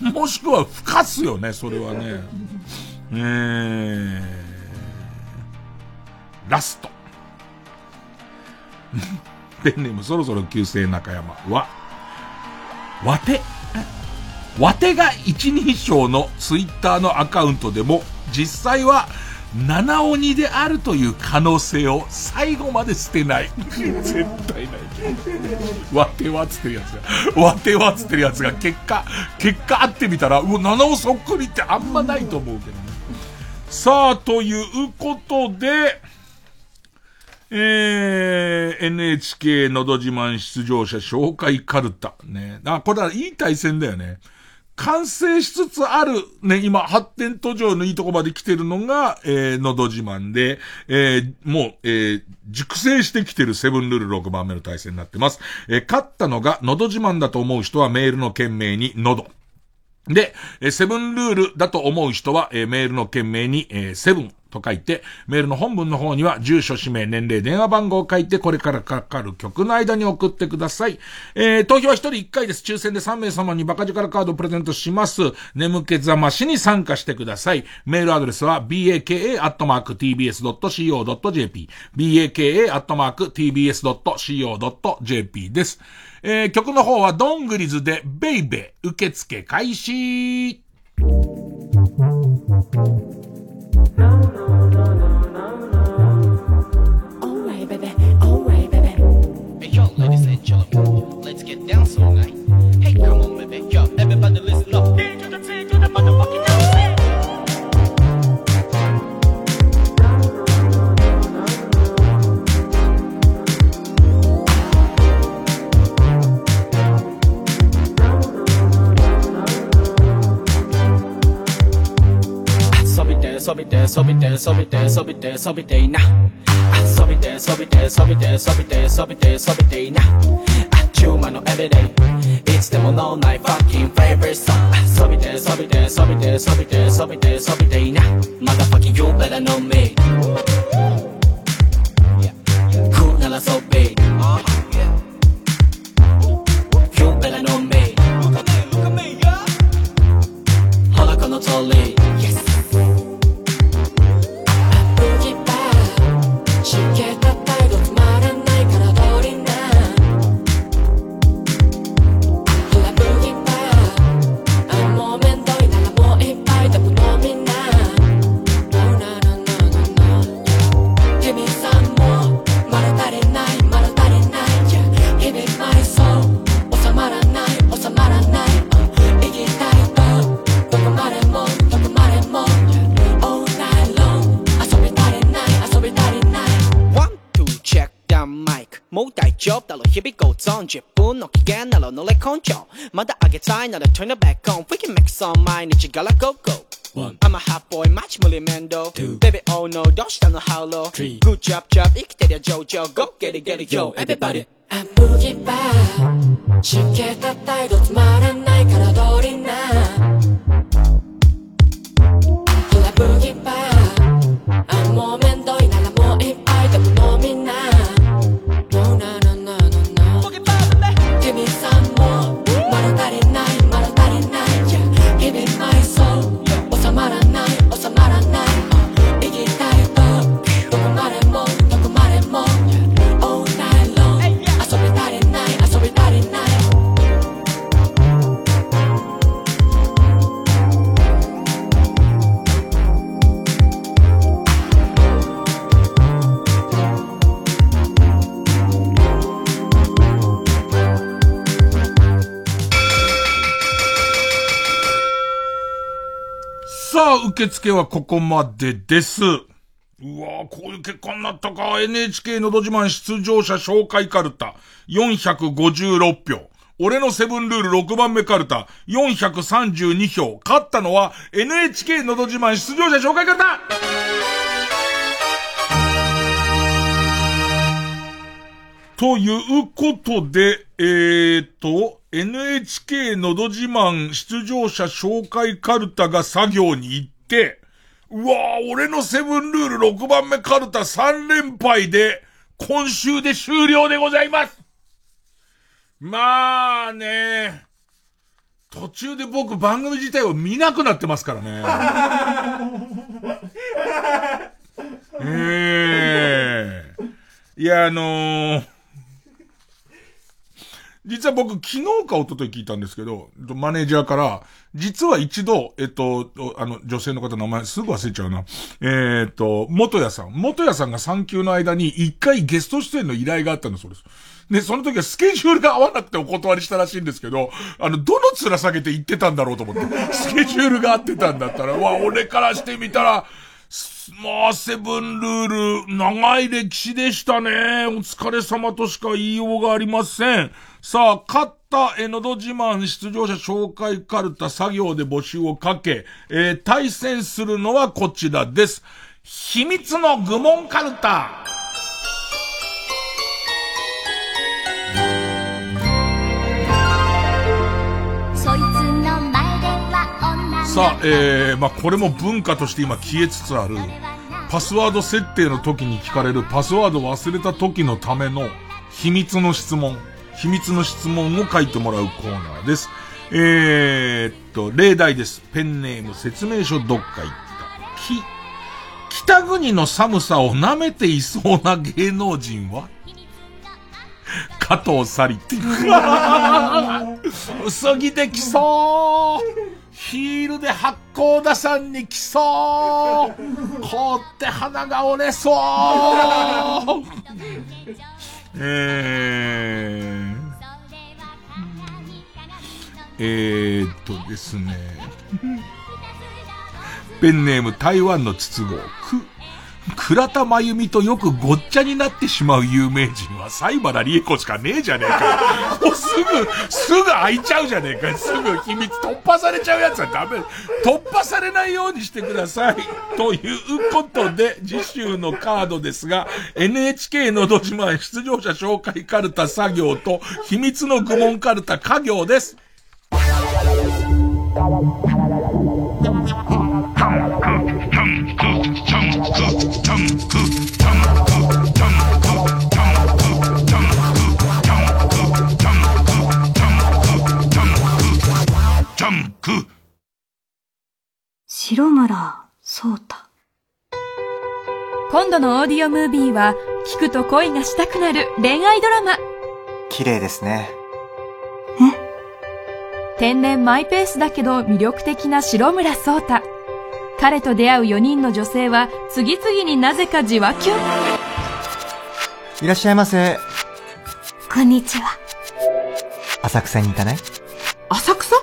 もしくはふかすよね、それはね。えー、ラスト。ペンネームそろそろ旧姓中山は、わて。わてが一人称のツイッターのアカウントでも、実際は、七鬼であるという可能性を最後まで捨てない。<laughs> 絶対ない。わてはつってるやつが、わてはつってるやつが結果、結果会ってみたら、うわ、七尾そっくりってあんまないと思うけどね。さあ、ということで、えー、NHK のど自慢出場者紹介カルタ。ね。あ、これはいい対戦だよね。完成しつつある、ね、今、発展途上のいいとこまで来てるのが、えー、のど自慢で、えー、もう、えー、熟成してきてるセブンルール6番目の対戦になってます。えー、勝ったのが、のど自慢だと思う人はメールの件名に、のど。で、えー、セブンルールだと思う人は、えー、メールの件名に、えー、セブン。と書いて、メールの本文の方には、住所、氏名、年齢、電話番号を書いて、これからかかる曲の間に送ってください。えー、投票は1人1回です。抽選で3名様にバカ力カードをプレゼントします。眠気覚ましに参加してください。メールアドレスは、baka.tbs.co.jp、baka.tbs.co.jp です。えー、曲の方は、ドングリズで、ベイベー、受付開始。そびてそびてそびてそびてそびていな。あそびてそびてそびてそびてそびてそびていな。あっちゅうまのエビデイ。いつでも脳内ファッキンフェイブリッサあそびてそびてそびてそびてそびてそびていな。またファキン You better know me まだ上げたいなら turn it back on We can make some 毎日から go go I'm a hot boy マチ無理面倒 Baby oh no どうしたの How low Good job job 生きてりゃ上々 Go get it get it yo everybody ブギバーしけた態度つまらないから通りなほらブギバー あ、受付はここまでです。うわぁ、こういう結果になったか。NHK のど自慢出場者紹介カルタ。456票。俺のセブンルール6番目カルタ。432票。勝ったのは NHK のど自慢出場者紹介カルタということで、えーと、NHK のど自慢出場者紹介カルタが作業に行って、うわぁ、俺のセブンルール6番目カルタ3連敗で、今週で終了でございますまあね、途中で僕番組自体を見なくなってますからね。<laughs> ええいや、あのー実は僕昨日か一昨日聞いたんですけど、マネージャーから、実は一度、えっと、あの、女性の方の名前すぐ忘れちゃうな。えーっと、元谷さん。元谷さんが産休の間に一回ゲスト出演の依頼があったんだそうです。で、その時はスケジュールが合わなくてお断りしたらしいんですけど、あの、どの面下げて行ってたんだろうと思って。スケジュールが合ってたんだったら、わ、俺からしてみたら、まあ、セブンルール、長い歴史でしたね。お疲れ様としか言いようがありません。さあ、勝った、え、のど自慢出場者紹介カルタ作業で募集をかけ、えー対戦するのはこちらです。秘密の愚問カルタ。さあ、えー、まあ、これも文化として今消えつつある、パスワード設定の時に聞かれるパスワードを忘れた時のための秘密の質問、秘密の質問を書いてもらうコーナーです。えー、っと、例題です。ペンネーム説明書どっか行った。き、北国の寒さを舐めていそうな芸能人は？加藤サリって。<laughs> 薄着できそうヒールで八甲田山に来そう凍って鼻が折れそうえー、えーっとですね。ペンネーム台湾の筒子。く、倉田真由美とよくごっちゃになってしまう有名人は西原理恵子しかねえじゃねえか。<laughs> もうすぐ、すぐ開いちゃうじゃねえか。すぐ秘密突破されちゃうやつはダメ。突破されないようにしてください。<laughs> ということで、次週のカードですが、NHK のど自慢出場者紹介カルタ作業と、秘密の愚問カルタ家業です。白村聡太今度のオーディオムービーは聞くと恋がしたくなる恋愛ドラマ綺麗ですね。天然マイペースだけど魅力的な白村聡太彼と出会う4人の女性は次々になぜかじわきゅんいらっしゃいませ。こんにちは。浅草に行かない？浅草？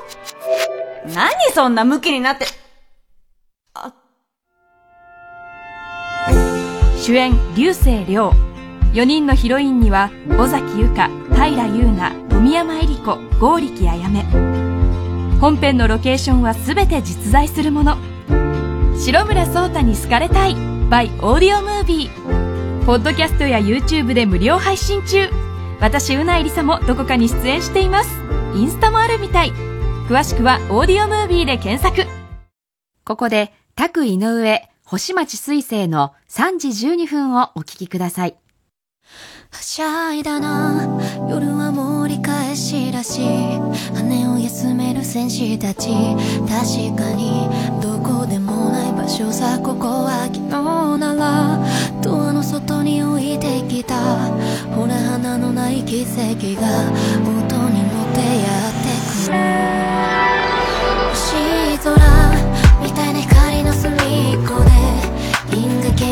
何そんなムキになって。主演流星涼。4人のヒロインには尾崎由香平優奈富山恵里子剛力あやめ本編のロケーションは全て実在するもの。白村聡太に好かれたい by オーディオムービーポッドキャストや YouTube で無料配信中。私うないりさもどこかに出演しています。インスタもあるみたい。詳しくはオーディオムービーで検索。ここでタク井上星町水星の3時12分をお聞きください。はしゃいだな。夜は盛り返しらしい羽を休める戦士たち。確かにどこでもない場所さここは昨日ならドアの外に置いてきた。ほら花のない奇跡が音に乗ってやってくる。星空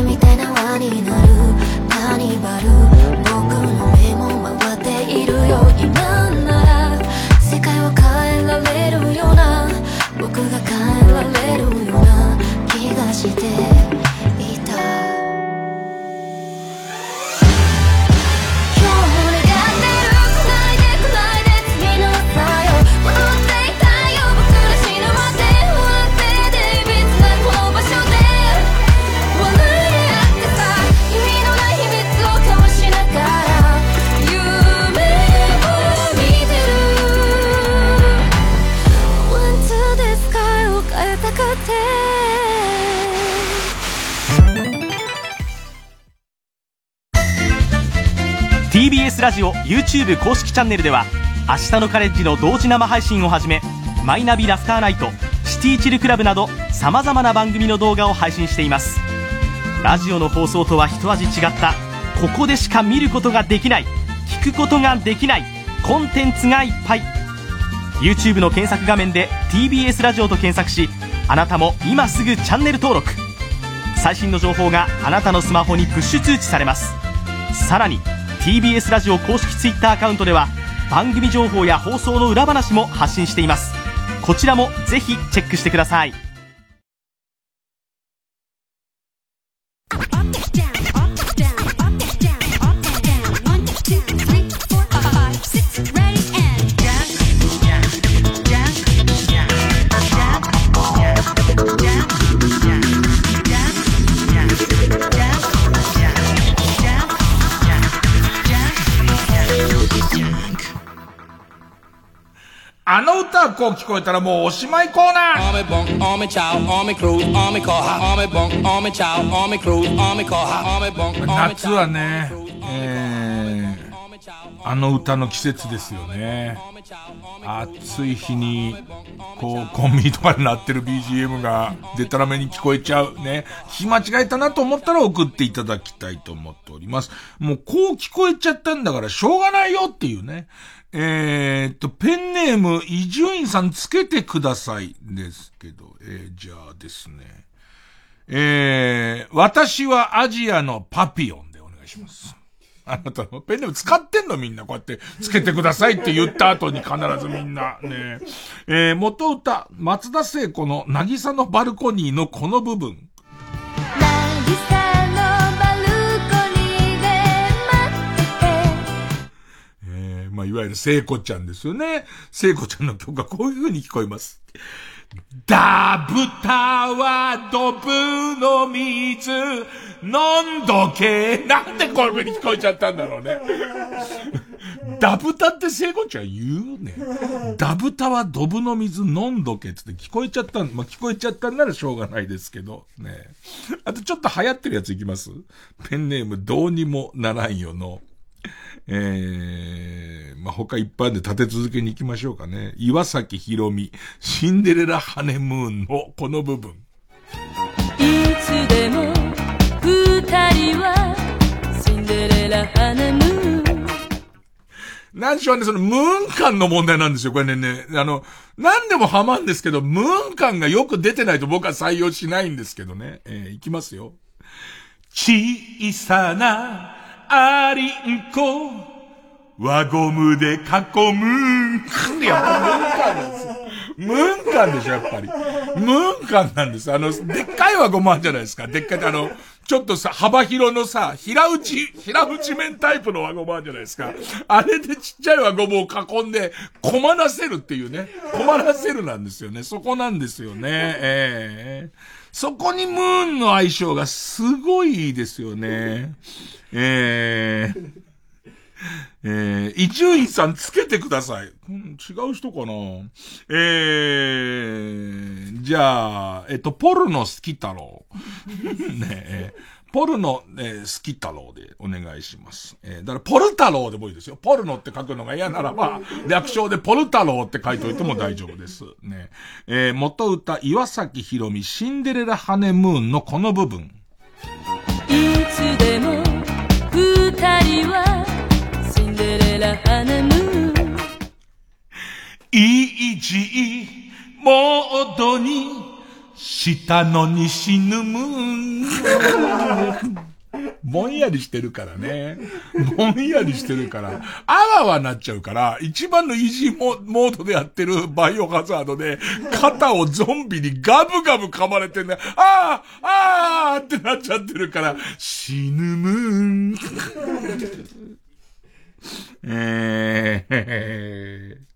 みたいな輪になるカーニバル僕の目も回っているよ。今なら世界を変えられるような。僕が変えられるような気がして。TBS ラジオ YouTube 公式チャンネルでは明日のカレッジの同時生配信をはじめマイナビラフターナイトシティチルクラブなどさまざまな番組の動画を配信しています。ラジオの放送とは一味違ったここでしか見ることができない聞くことができないコンテンツがいっぱい。YouTube の検索画面で TBS ラジオと検索しあなたも今すぐチャンネル登録。最新の情報があなたのスマホにプッシュ通知されます。さらに TBS ラジオ公式 Twitter アカウントでは番組情報や放送の裏話も発信しています。こちらもぜひチェックしてください。あの歌こう聞こえたらもうおしまいコーナー夏はね、えー、あの歌の季節ですよね。暑い日に、こう、コンビニとかになってる BGM が、でたらめに聞こえちゃうね。聞き間違えたなと思ったら送っていただきたいと思っております。もうこう聞こえちゃったんだからしょうがないよっていうね。えー、っと、ペンネーム、伊集院さんつけてください。ですけど、えー、じゃあですね。えー、私はアジアのパピオンでお願いします。あなたのペンネーム使ってんのみんなこうやってつけてくださいって言った後に必ずみんなね。えー、元歌、松田聖子の渚のバルコニーのこの部分。まあ、いわゆる聖子ちゃんですよね。聖子ちゃんの曲がこういう風に聞こえます。ダブタはドブの水飲んどけ。なんでこういう風に聞こえちゃったんだろうね。ダブタって聖子ちゃん言うね。ダブタはドブの水飲んどけって聞こえちゃったんまあ、聞こえちゃったんならしょうがないですけど。ね。あとちょっと流行ってるやついきますペンネームどうにもならんよの。えー、まあ、他いっぱいで立て続けに行きましょうかね。岩崎宏美、シンデレラハネムーンのこの部分。いつでも二人はシンデレラハネムーンなんでしょうね、そのムーン感の問題なんですよ、これね、ね、あの、なんでもハマんですけど、ムーン感がよく出てないと僕は採用しないんですけどね。えー、いきますよ。小さなアリンコ、輪ゴムで囲む。いや、ムーン感なんですよ。ムーンでしょ、やっぱり。ムーンなんです。あの、でっかい輪ゴムあるじゃないですか。でっかい、あの、ちょっとさ、幅広のさ、平打ち、平打ち面タイプの輪ゴムあるじゃないですか。あれでちっちゃい輪ゴムを囲んで、困らせるっていうね。困らせるなんですよね。そこなんですよね。ええそこにムーンの相性がすごいですよね。えええー、伊集院さんつけてください。うん、違う人かなえー、じゃあ、えっと、ポルノ好き太郎。ねえポルノ、えー、好き太郎でお願いします。えー、だからポル太郎でもいいですよ。ポルノって書くのが嫌ならば、<laughs> 略称でポル太郎って書いといても大丈夫です。ねえー、元歌、岩崎宏美、シンデレラハネムーンのこの部分。いつでも二人はシンデレラハネムーンイージーモードにしたのに死ぬムーン。<laughs> ぼんやりしてるからね。ぼんやりしてるから。あわわなっちゃうから、一番のイージーモードでやってるバイオハザードで、肩をゾンビにガブガブ噛まれてんだね、ああああってなっちゃってるから、死ぬムーン。<laughs> えー、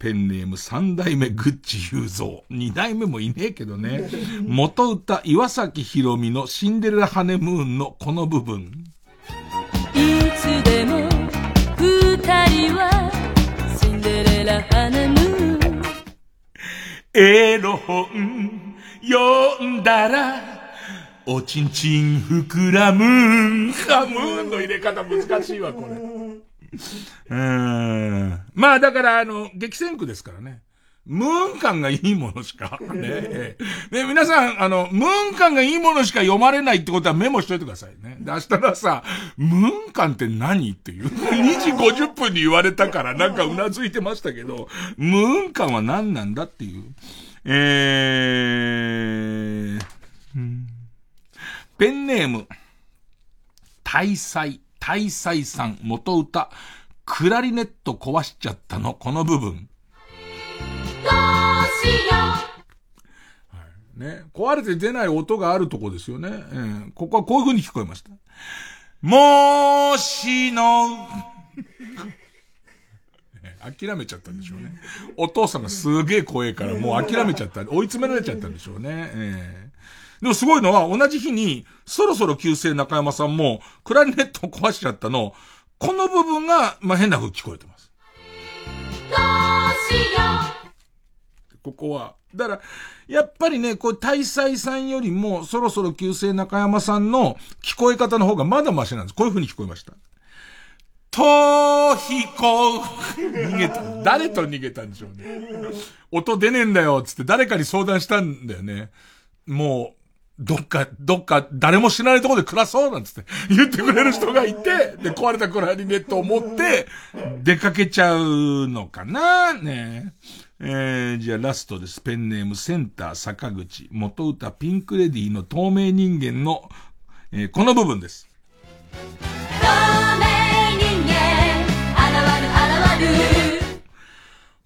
ペンネーム三代目グッチ雄三。二代目もいねえけどね。<laughs> 元歌岩崎宏美のシンデレラハネムーンのこの部分。いつでも二人はシンデレラハネムーンエロ本読んだら、おちんちん膨らむ。あ、ムーンの入れ方難しいわ、これ。<laughs> うーん。まあだから、あの、激戦区ですからね。ムーン感がいいものしか。<laughs> ね。ね、皆さん、あの、ムーン感がいいものしか読まれないってことはメモしといてくださいね。で、明日のさ、ムーン感って何っていう。<laughs> 2時50分に言われたからなんかうなずいてましたけど、ムーン感は何なんだっていう。えー、ペンネーム、大祭、大祭さん、元歌、クラリネット壊しちゃったの、この部分。どうしよう。ね。壊れて出ない音があるとこですよね。えー、ここはこういう風に聞こえました。もしの、<laughs> 諦めちゃったんでしょうね。お父さんがすげえ怖えからもう諦めちゃった。追い詰められちゃったんでしょうね。えー、でもすごいのは同じ日にそろそろ旧姓中山さんもクラリネットを壊しちゃったの、この部分が、まあ、変な風聞こえてます。どうしよう。ここは。だから、やっぱりね、こう、大祭さんよりも、そろそろ旧姓中山さんの聞こえ方の方がまだマシなんです。こういう風に聞こえました。とひこ、逃げた。誰と逃げたんでしょうね。音出ねえんだよ、つって誰かに相談したんだよね。もう、どっか、どっか、誰も知らないところで暮らそうなんつって <laughs> 言ってくれる人がいて、で、壊れたクラリネットを持って、出かけちゃうのかな？ねえー、じゃあラストです。ペンネームセンター坂口、元歌ピンクレディの透明人間の、えー、この部分です。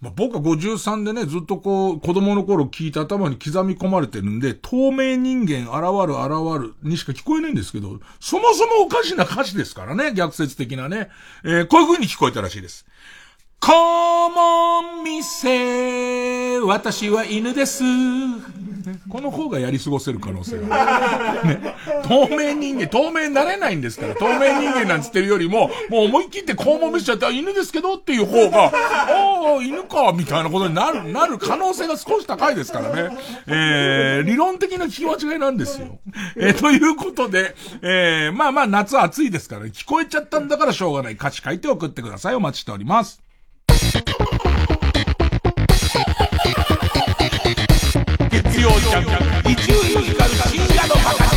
まあ、僕は53でね、ずっとこう、子供の頃聞いた頭に刻み込まれてるんで、透明人間現る現るにしか聞こえないんですけど、そもそもおかしな歌詞ですからね、逆説的なね。えー、こういう風に聞こえたらしいです。この店、私は犬です。この方がやり過ごせる可能性が。ね。透明人間、透明になれないんですから、透明人間なんつってるよりも、もう思い切って肛門見せちゃった犬ですけどっていう方が、ああ、犬か、みたいなことになる、なる可能性が少し高いですからね。えー、理論的な聞き間違いなんですよ。えー、ということで、えー、まあまあ夏暑いですから、ね、聞こえちゃったんだからしょうがない。歌詞書いて送ってください。お待ちしております。伊集院光深夜のバカ力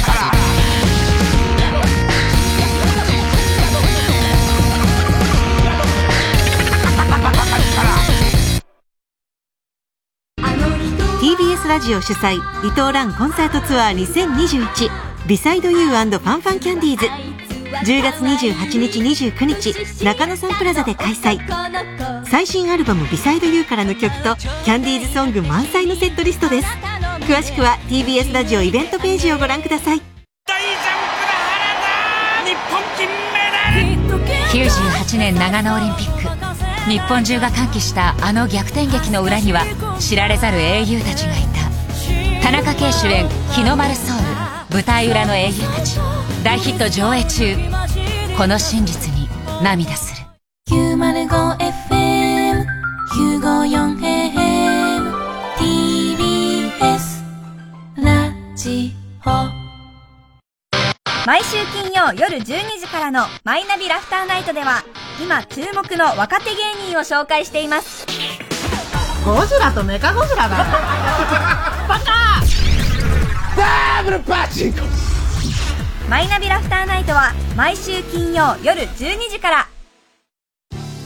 TBS ラジオ主催伊藤蘭コンサートツアー2021ビサイドユーファンファンキャンディーズ。10月28日29日中野サンプラザで開催。最新アルバム「ビサイドユーからの曲とキャンディーズソング満載のセットリストです。詳しくは TBS ラジオイベントページをご覧ください。大ジャンプの原田。日本金メダル。98年長野オリンピック。日本中が歓喜したあの逆転劇の裏には知られざる英雄たちがいた。田中圭主演「日の丸ソウル」舞台裏の英雄たち大ヒット上映中。この真実に涙する。905FM954AM TBS ラジオ。毎週金曜夜12時からの「マイナビラフターナイト」では今注目の若手芸人を紹介しています。ゴジラとメカゴジラだ。バカダブルパチンコマイナビラフターナイトは毎週金曜夜12時から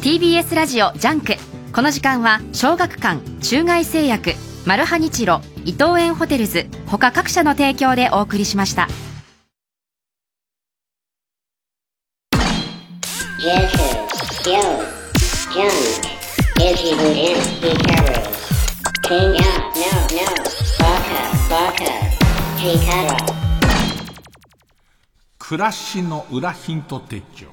TBS ラジオジャンクこの時間は小学館中外製薬マルハニチロ伊藤園ホテルズ他各社の提供でお送りしました暮らしの裏ヒント手帳。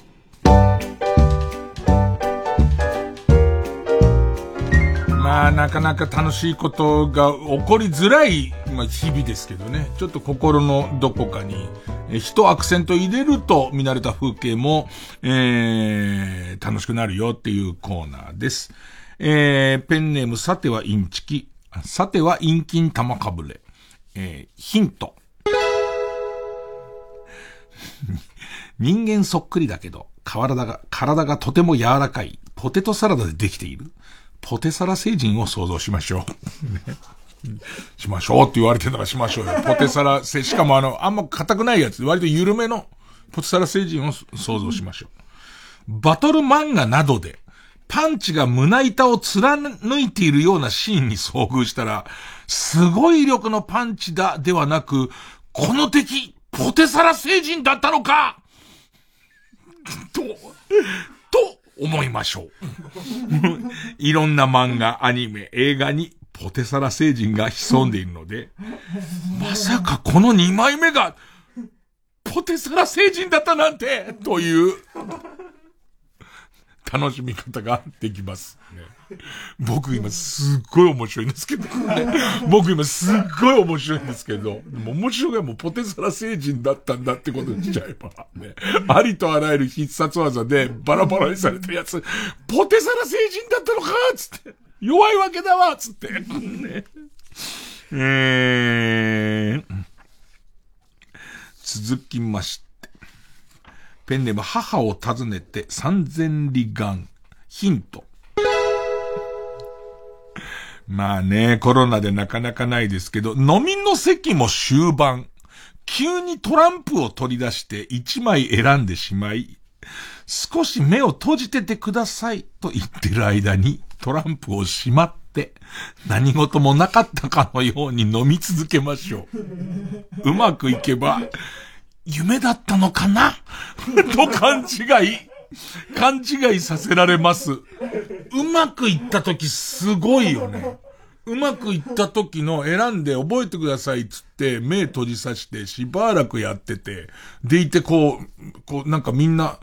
まあ、なかなか楽しいことが起こりづらい、まあ、日々ですけどね。ちょっと心のどこかに、一アクセント入れると見慣れた風景も、えー、楽しくなるよっていうコーナーです。えー、ペンネームさてはインチキ、さては陰菌玉かぶれ。えー、ヒント。人間そっくりだけど、体が、体がとても柔らかい、ポテトサラダでできている？ポテサラ星人を想像しましょう。ねしましょうって言われてたからしましょうよ。ポテサラ星、しかもあの、あんま硬くないやつ、割と緩めのポテサラ星人を想像しましょう。バトル漫画などで、パンチが胸板を貫いているようなシーンに遭遇したら、すごい威力のパンチだではなく、この敵、ポテサラ星人だったのか？と、と思いましょう。いろんな漫画、アニメ、映画にポテサラ星人が潜んでいるので、まさかこの2枚目が、ポテサラ星人だったなんて、という、楽しみ方ができます。ね、僕今すっごい面白いんですけど、ね、<laughs> 僕今すっごい面白いんですけど、も面白いがもうポテサラ星人だったんだってことにしちゃえば、ね、<laughs> ありとあらゆる必殺技でバラバラにされてるやつ、ポテサラ星人だったのかつって、弱いわけだわつって、ね、<laughs> えー、続きまして、ペンネーム母を訪ねて三千里眼。ヒント。まあね、コロナでなかなかないですけど、飲みの席も終盤。急にトランプを取り出して一枚選んでしまい、少し目を閉じててくださいと言ってる間にトランプをしまって、何事もなかったかのように飲み続けましょう。うまくいけば、夢だったのかな？<laughs> と勘違い、勘違いさせられます。うまくいった時すごいよね。うまくいった時の選んで覚えてくださいっつって目閉じさしてしばらくやってて、でいてこう、こうなんかみんな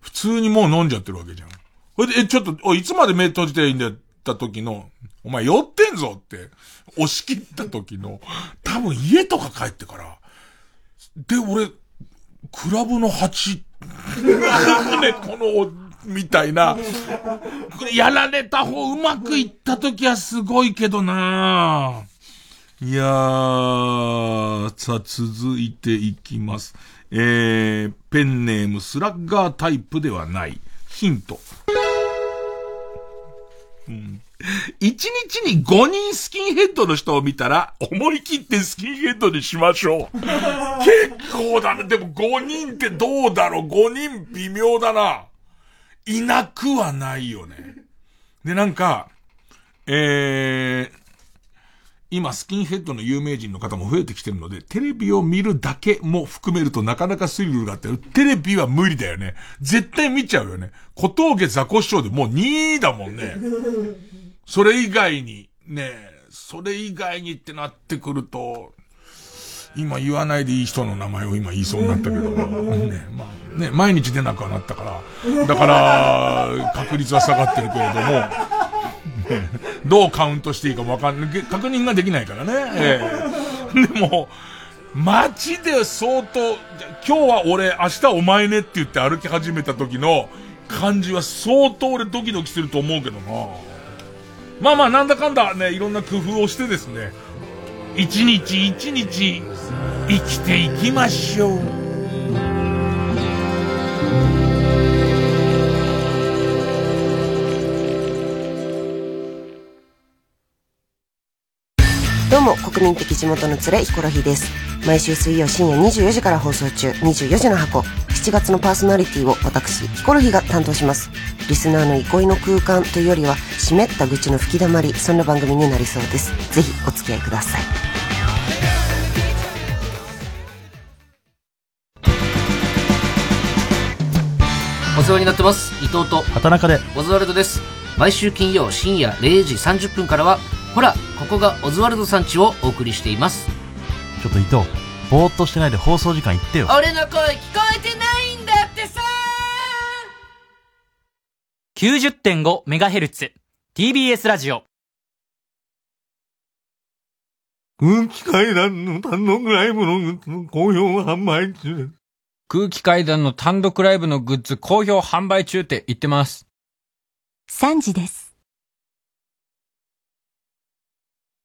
普通にもう飲んじゃってるわけじゃん。ほいで、え、ちょっと、おい、いつまで目閉じていいんだった時の、お前酔ってんぞって押し切った時の、多分家とか帰ってから、で、俺、クラブの8、ね、この、みたいな、やられた方うまくいった時はすごいけどないやー、さあ続いていきます。えー、ペンネームスラッガータイプではない。ヒント。うん一日に5人スキンヘッドの人を見たら、思い切ってスキンヘッドにしましょう。<laughs> 結構だね。でも5人ってどうだろう ?5 人微妙だな。いなくはないよね。で、なんか、えー、今スキンヘッドの有名人の方も増えてきてるので、テレビを見るだけも含めるとなかなかスリルがあって、テレビは無理だよね。絶対見ちゃうよね。小峠ザコシショウでもう2位だもんね。それ以外に、ねそれ以外にってなってくると、今言わないでいい人の名前を今言いそうになったけど、ね、まあ、ね、毎日出なくはなったから、だから、確率は下がってるけれども、どうカウントしていいかわかんない、確認ができないからね。ええ。でも、街で相当、今日は俺、明日お前ねって言って歩き始めた時の感じは相当俺ドキドキすると思うけどな。まあまあ、なんだかんだね、いろんな工夫をしてですね、一日一日生きていきましょう。も、国民的地元の連れ、ヒコロヒーです。毎週水曜深夜24時から放送中、24時の箱。7月のパーソナリティを私、ヒコロヒーが担当します。リスナーの憩いの空間というよりは、湿った愚痴の吹き溜まり、そんな番組になりそうです。ぜひお付き合いください。お世話になってます伊藤と畑中でオズワルドです毎週金曜深夜0時30分からはほらここがオズワルドさんちをお送りしていますちょっと伊藤ぼーっとしてないで放送時間言ってよ俺の声聞こえてないんだってさ 90.5MHz TBS ラジオ空気階段の単独ライブの好評販売中。空気階段の単独ライブのグッズ好評販売中って言ってます。3時です。